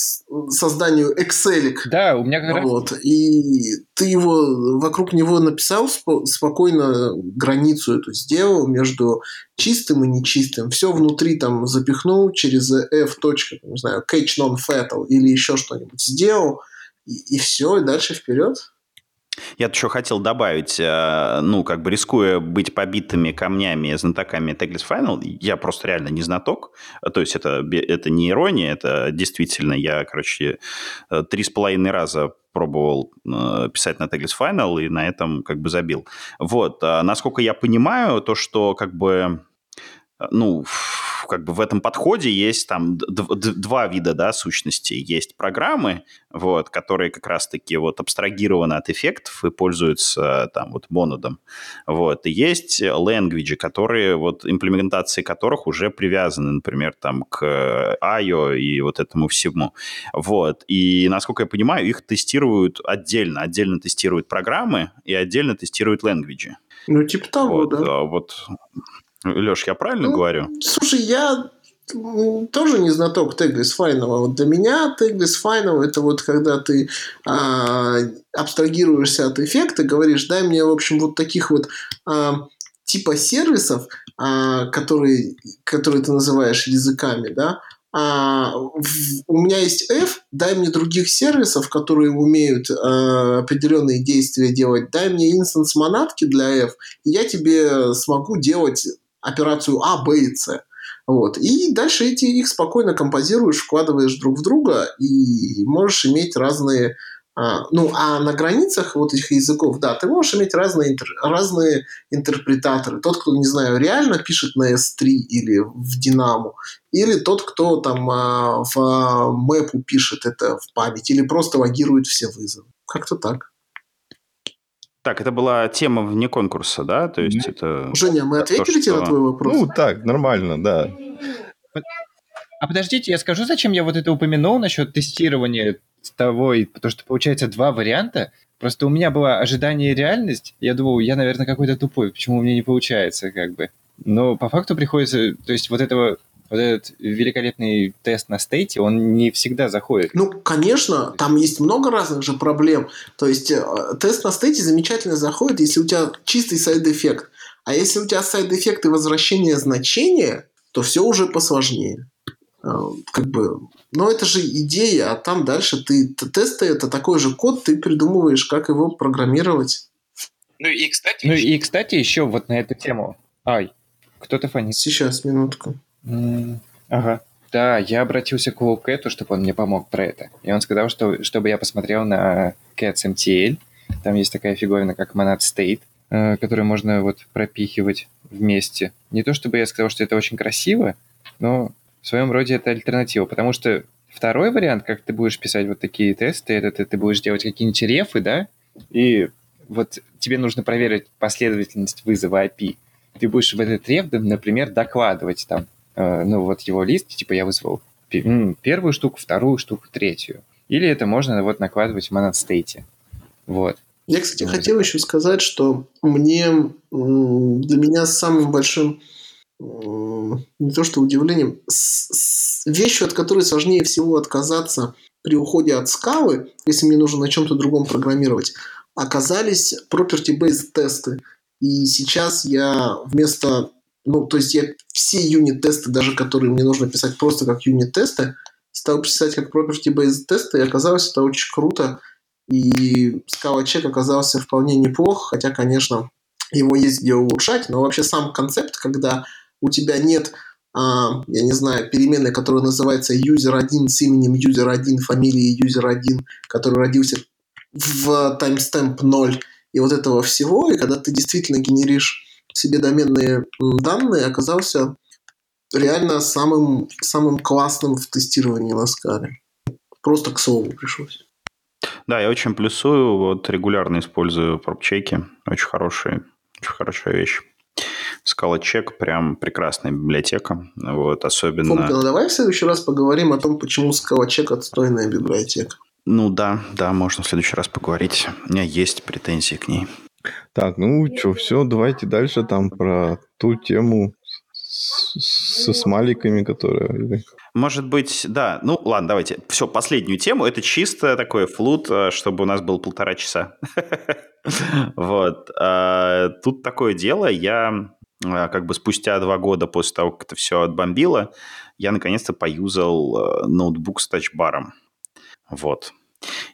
созданию Excel. Да, у меня как вот, раз... И ты его, вокруг него написал спо- спокойно границу эту сделал между чистым и нечистым. Все внутри там запихнул через F. не знаю, catch non-fatal или еще что-нибудь сделал, и, и все, и дальше вперед. Я еще хотел добавить, э, ну, как бы рискуя быть побитыми камнями знатоками Tagless Final, я просто реально не знаток, то есть это, это не ирония, это действительно я, короче, э, три с половиной раза пробовал э, писать на Tagless Final и на этом как бы забил. Вот, а насколько я понимаю, то, что как бы ну, как бы в этом подходе есть там два вида, да, сущностей. Есть программы, вот, которые как раз-таки вот абстрагированы от эффектов и пользуются там вот монодом. Вот. И есть language, которые вот имплементации которых уже привязаны, например, там к IO и вот этому всему. Вот. И, насколько я понимаю, их тестируют отдельно. Отдельно тестируют программы и отдельно тестируют language. Ну, типа того, вот, да. Вот Леш, я правильно ну, говорю? Слушай, я тоже не знаток теглис файного. Вот для меня теглис файного это вот когда ты а, абстрагируешься от эффекта, говоришь, дай мне, в общем, вот таких вот а, типа сервисов, а, которые, которые ты называешь языками, да, а, в, у меня есть F, дай мне других сервисов, которые умеют а, определенные действия делать, дай мне инстанс монадки для F, и я тебе смогу делать операцию А, Б и С. Вот. И дальше эти их спокойно композируешь, вкладываешь друг в друга и можешь иметь разные а, ну, а на границах вот этих языков, да, ты можешь иметь разные, интер, разные интерпретаторы. Тот, кто, не знаю, реально пишет на S3 или в Динамо, или тот, кто там а, в а, мэпу пишет это в память, или просто логирует все вызовы. Как-то так. Так, это была тема вне конкурса, да? То есть mm-hmm. это... Женя, мы ответили тебе на твой вопрос? Ну, так, нормально, да. А подождите, я скажу, зачем я вот это упомянул насчет тестирования того, и, потому что получается два варианта. Просто у меня было ожидание и реальность. Я думал, я, наверное, какой-то тупой, почему у меня не получается, как бы. Но по факту приходится, то есть вот этого вот этот великолепный тест на стейте, он не всегда заходит. Ну, конечно, там есть много разных же проблем. То есть э, тест на стейте замечательно заходит, если у тебя чистый side effect. А если у тебя side effect и возвращение значения, то все уже посложнее. Э, как бы, но это же идея, а там дальше ты тесты это такой же код, ты придумываешь, как его программировать. Ну и кстати, ну и кстати еще вот на эту тему. Ай, кто-то фонит. Сейчас минутку. Ага. Да, я обратился к Лоукэту, чтобы он мне помог про это. И он сказал, что чтобы я посмотрел на Cats MTL. Там есть такая фиговина, как Monad State, э, которую можно вот пропихивать вместе. Не то чтобы я сказал, что это очень красиво, но в своем роде это альтернатива, потому что второй вариант, как ты будешь писать вот такие тесты, это ты, ты будешь делать какие-нибудь рефы, да, и вот тебе нужно проверить последовательность вызова API. Ты будешь в этот реф, например, докладывать там, ну вот его лист, типа я вызвал первую штуку, вторую штуку, третью. Или это можно вот накладывать в монад-стейте. Вот. Я, кстати, вот. хотел еще сказать, что мне для меня самым большим не то что удивлением, с, с вещью, от которой сложнее всего отказаться при уходе от скалы, если мне нужно на чем-то другом программировать, оказались property-based тесты. И сейчас я вместо... Ну, то есть я все юнит-тесты, даже которые мне нужно писать просто как юнит-тесты, стал писать как property-based тесты, и оказалось это очень круто. И Scala Check оказался вполне неплох, хотя, конечно, его есть где улучшать, но вообще сам концепт, когда у тебя нет, а, я не знаю, переменной, которая называется user1 с именем user1, фамилией user1, который родился в timestamp 0 и вот этого всего, и когда ты действительно генеришь себе доменные данные, оказался реально самым, самым классным в тестировании на скале. Просто к слову пришлось. Да, я очень плюсую, вот регулярно использую пропчеки. Очень хорошие, очень хорошая вещь. Скалочек прям прекрасная библиотека. Вот, особенно... Фомка, ну давай в следующий раз поговорим о том, почему Скалочек отстойная библиотека. Ну да, да, можно в следующий раз поговорить. У меня есть претензии к ней. Так, ну что, все, давайте дальше там про ту тему со смайликами, которые... Может быть, да. Ну, ладно, давайте. Все, последнюю тему. Это чисто такой флут, э, чтобы у нас было полтора часа. <laughs> Вот. А, тут такое дело. Я а, как бы спустя два года после того, как это все отбомбило, я наконец-то поюзал э, ноутбук с тачбаром. Вот.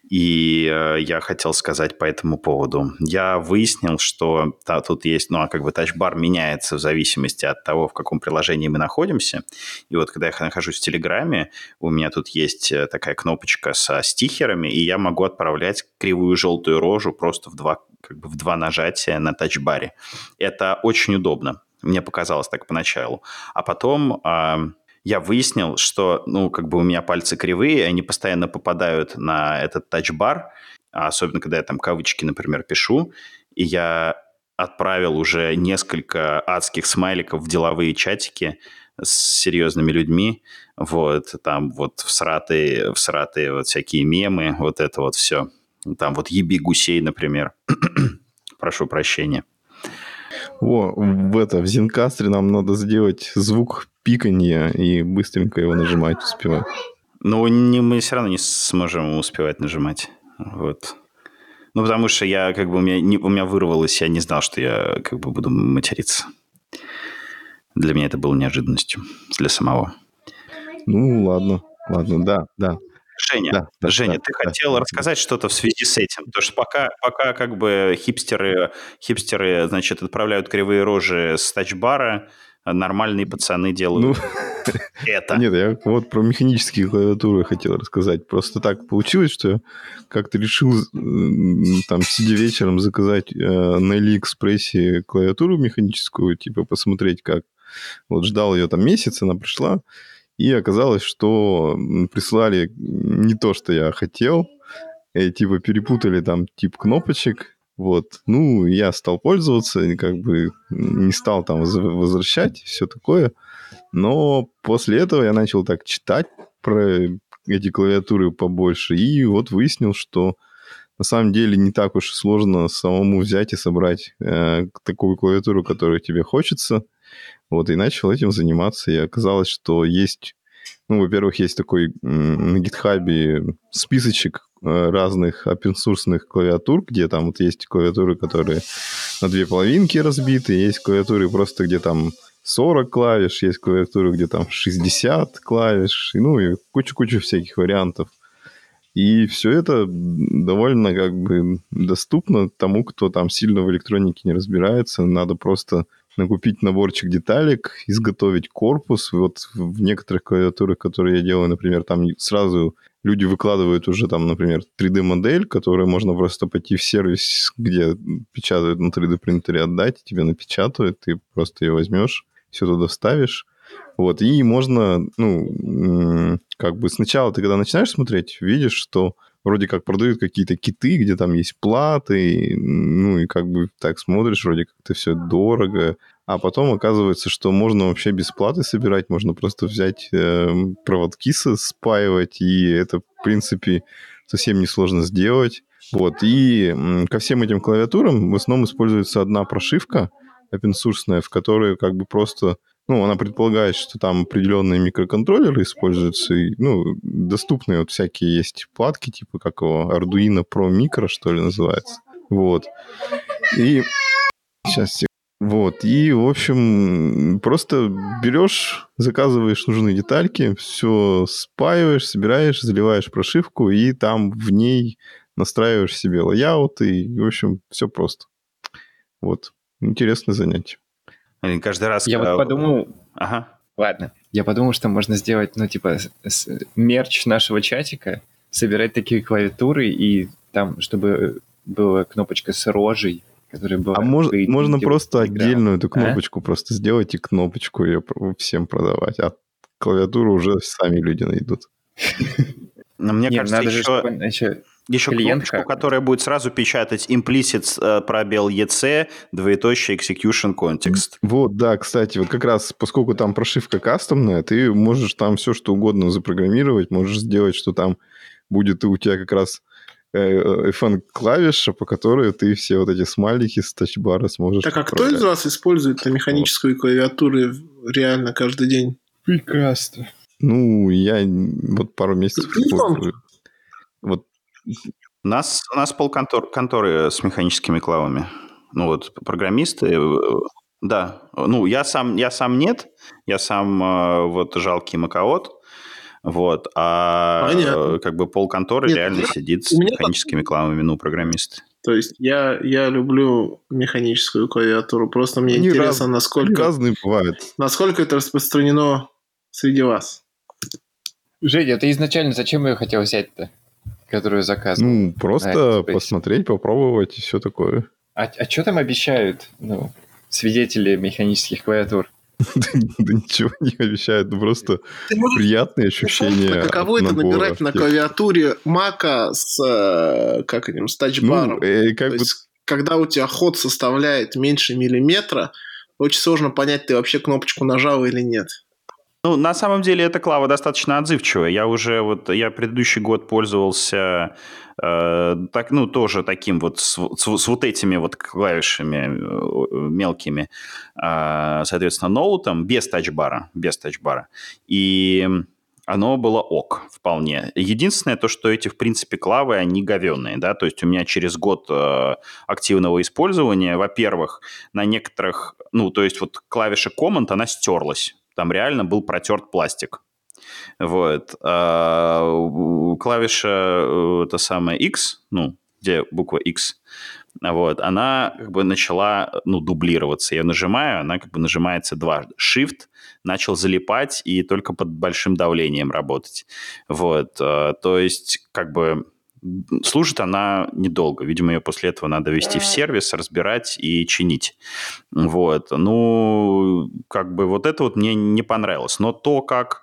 И э, я хотел сказать по этому поводу. Я выяснил, что да, тут есть, ну, а как бы тачбар меняется в зависимости от того, в каком приложении мы находимся. И вот когда я нахожусь в Телеграме, у меня тут есть э, такая кнопочка со стихерами, и я могу отправлять кривую желтую рожу просто в два, как бы в два нажатия на тачбаре. Это очень удобно. Мне показалось так поначалу. А потом... Э, я выяснил, что, ну, как бы у меня пальцы кривые, они постоянно попадают на этот тачбар, особенно когда я там кавычки, например, пишу, и я отправил уже несколько адских смайликов в деловые чатики с серьезными людьми, вот, там вот всратые, всратые вот всякие мемы, вот это вот все. Там вот еби гусей, например. <clears throat> Прошу прощения. О, в это, в Зинкастре нам надо сделать звук пиканья и быстренько его нажимать успевать. Ну, не, мы все равно не сможем успевать нажимать. Вот. Ну, потому что я, как бы, у меня, не, у меня вырвалось, я не знал, что я, как бы, буду материться. Для меня это было неожиданностью. Для самого. Ну, ладно. Ладно, да, да. Женя, да, да, Женя, да, ты да, хотел да, рассказать да. что-то в связи с этим? Потому что пока, пока как бы хипстеры, хипстеры, значит, отправляют кривые рожи с тачбара, нормальные пацаны делают ну, <laughs> это. Нет, я вот про механические клавиатуры хотел рассказать. Просто так получилось, что я как-то решил там, сидя вечером, заказать э, на Алиэкспрессе клавиатуру механическую, типа посмотреть, как. Вот ждал ее там месяц, она пришла, и оказалось, что прислали не то, что я хотел, и, типа перепутали там тип кнопочек, вот. Ну, я стал пользоваться, как бы не стал там возвращать, все такое. Но после этого я начал так читать про эти клавиатуры побольше, и вот выяснил, что на самом деле не так уж сложно самому взять и собрать э, такую клавиатуру, которую тебе хочется. Вот, и начал этим заниматься, и оказалось, что есть ну, во-первых, есть такой на GitHub списочек э, разных open клавиатур, где там вот есть клавиатуры, которые на две половинки разбиты, есть клавиатуры просто, где там 40 клавиш, есть клавиатуры, где там 60 клавиш, ну и куча-куча всяких вариантов. И все это довольно как бы доступно тому, кто там сильно в электронике не разбирается. Надо просто накупить наборчик деталек, изготовить корпус. Вот в некоторых клавиатурах, которые я делаю, например, там сразу люди выкладывают уже там, например, 3D-модель, которую можно просто пойти в сервис, где печатают на 3D-принтере, отдать, тебе напечатают, ты просто ее возьмешь, все туда вставишь. Вот, и можно, ну, как бы сначала ты, когда начинаешь смотреть, видишь, что вроде как продают какие-то киты, где там есть платы, ну и как бы так смотришь, вроде как это все дорого, а потом оказывается, что можно вообще без платы собирать, можно просто взять э, проводки спаивать, и это, в принципе, совсем несложно сделать. Вот, и ко всем этим клавиатурам в основном используется одна прошивка open source, в которой как бы просто ну, она предполагает, что там определенные микроконтроллеры используются, и, ну, доступные вот всякие есть платки, типа как его Arduino Pro Micro, что ли, называется. Вот. И сейчас вот, и, в общем, просто берешь, заказываешь нужные детальки, все спаиваешь, собираешь, заливаешь прошивку, и там в ней настраиваешь себе layout, и, в общем, все просто. Вот, интересное занятие. Каждый раз... Я когда... вот подумал... Ага. Ладно. Я подумал, что можно сделать, ну, типа, мерч нашего чатика, собирать такие клавиатуры и там, чтобы была кнопочка с рожей, которая была... А мож, можно просто отдельную эту а? кнопочку а? просто сделать и кнопочку ее всем продавать, а клавиатуру уже сами люди найдут. Но мне Нет, кажется, надо еще... Же, еще клиентка. кнопочку, которая будет сразу печатать implicit э, пробел EC, двоеточие execution context. Вот, да, кстати, вот как раз, поскольку там прошивка кастомная, ты можешь там все что угодно запрограммировать, можешь сделать, что там будет у тебя как раз FN-клавиша, э, по которой ты все вот эти смайлики с тачбара сможешь Так, а кто из вас использует механическую клавиатуру реально каждый день? Прекрасно. Ну, я вот пару месяцев. Вот у нас, у нас полконторы конторы с механическими клавами. Ну вот, программисты, э, да. Ну, я сам, я сам нет, я сам э, вот жалкий макаот, вот, а Понятно. как бы полконторы нет, реально сидит с механическими так... клавами, ну, программисты. То есть я, я люблю механическую клавиатуру, просто мне они интересно, раз, насколько... разные бывают. Насколько это распространено среди вас. Женя, ты изначально зачем ее хотел взять-то? Которую заказывал. Ну, просто посмотреть, попробовать и все такое. А, а что там обещают ну, свидетели механических клавиатур? <laughs> Да ничего не обещают, ну просто приятные ощущения. Каково это набирать на клавиатуре Мака с, э, как они, с тачбаром? Ну, э, когда у тебя ход составляет меньше миллиметра, очень сложно понять, ты вообще кнопочку нажал или нет. Ну, на самом деле, эта клава достаточно отзывчивая. Я уже вот, я предыдущий год пользовался э, так, ну, тоже таким вот, с, с, с вот этими вот клавишами э, мелкими, э, соответственно, ноутом, без тачбара, без тачбара. И оно было ок вполне. Единственное то, что эти, в принципе, клавы, они говенные, да, то есть у меня через год э, активного использования, во-первых, на некоторых, ну, то есть вот клавиша Command, она стерлась, там реально был протерт пластик. Вот. А, клавиша, э, это самая X, ну, где буква X, вот, она как бы начала, ну, дублироваться. Я нажимаю, она как бы нажимается дважды. Shift начал залипать и только под большим давлением работать. Вот, э, то есть как бы служит она недолго. Видимо, ее после этого надо вести в сервис, разбирать и чинить. Вот. Ну, как бы вот это вот мне не понравилось. Но то, как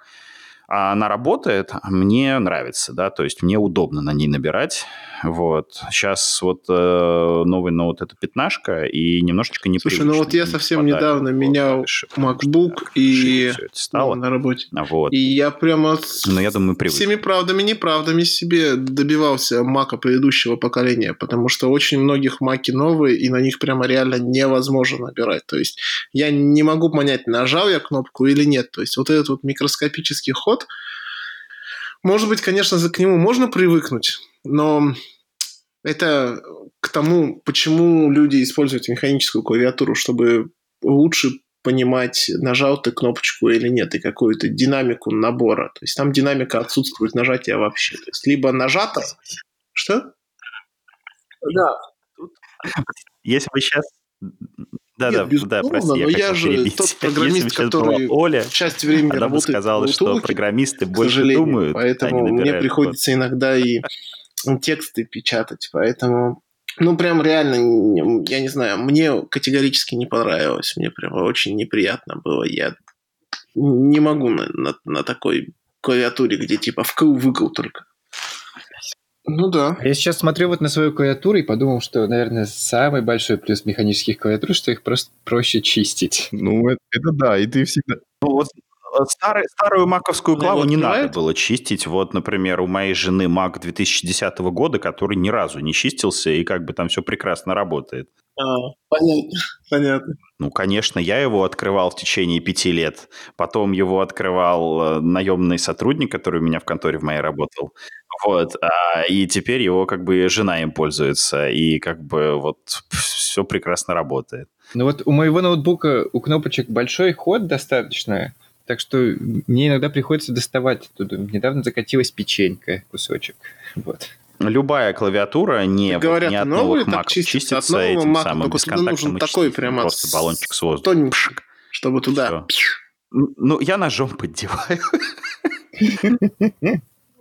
она работает, мне нравится, да, то есть мне удобно на ней набирать. Вот. Сейчас вот э, новый ноут это пятнашка, и немножечко не Слушай, ну вот я совсем недавно менял MacBook и стало. Ну, на работе. Вот. И я прямо с Но ну, я думаю, привык. всеми правдами и неправдами себе добивался Мака предыдущего поколения, потому что очень многих Маки новые, и на них прямо реально невозможно набирать. То есть я не могу понять, нажал я кнопку или нет. То есть вот этот вот микроскопический ход, может быть, конечно, к нему можно привыкнуть, но это к тому, почему люди используют механическую клавиатуру, чтобы лучше понимать, нажал ты кнопочку или нет, и какую-то динамику набора. То есть там динамика отсутствует нажатия вообще. То есть либо нажато... Что? Да. Если бы сейчас да, Нет, да, да, прости, я, я же перебить. тот <laughs> программист, который Оля, часть времени она работает бы сказала, что программисты больше думают, а поэтому мне приходится иногда и тексты печатать, поэтому ну, прям реально, я не знаю, мне категорически не понравилось, мне прям очень неприятно было, я не могу на, на, на такой клавиатуре, где типа вкл-выкл только. Ну да. Я сейчас смотрю вот на свою клавиатуру и подумал, что, наверное, самый большой плюс механических клавиатур, что их просто проще чистить. Ну, это, это да, и ты всегда... Ну, вот Старый, старую маковскую клаву не надо было чистить. Вот, например, у моей жены Mac 2010 года, который ни разу не чистился, и как бы там все прекрасно работает. А, понятно, <laughs> понятно. Ну, конечно, я его открывал в течение пяти лет. Потом его открывал э, наемный сотрудник, который у меня в конторе в моей работал. Вот. А, и теперь его как бы жена им пользуется. И как бы вот все прекрасно работает. Ну вот у моего ноутбука у кнопочек большой ход достаточно, так что мне иногда приходится доставать оттуда. Недавно закатилась печенька, кусочек. Вот. Любая клавиатура не, Говорят, не от новых так чистится, от нового этим Mac, самым только туда нужен такой прямо просто баллончик с воздухом. чтобы туда... Ну, я ножом поддеваю.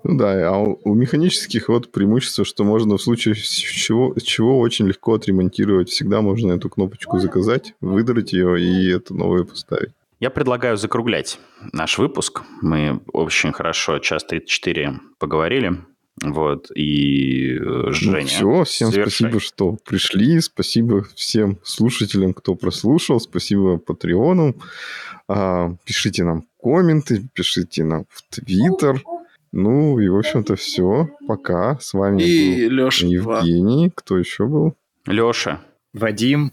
Ну да, а у, у механических вот преимущество, что можно в случае чего, чего очень легко отремонтировать. Всегда можно эту кнопочку заказать, выдрать ее и это новое поставить. Я предлагаю закруглять наш выпуск. Мы очень хорошо час 34 поговорили. Вот, и э, ну Женя. Ну, все, всем завершай. спасибо, что пришли. Спасибо всем слушателям, кто прослушал. Спасибо Патреонам. А, пишите нам комменты, пишите нам в Твиттер. Ну и, в общем-то, все. Пока. С вами и был Леша Евгений. 2. Кто еще был? Леша. Вадим.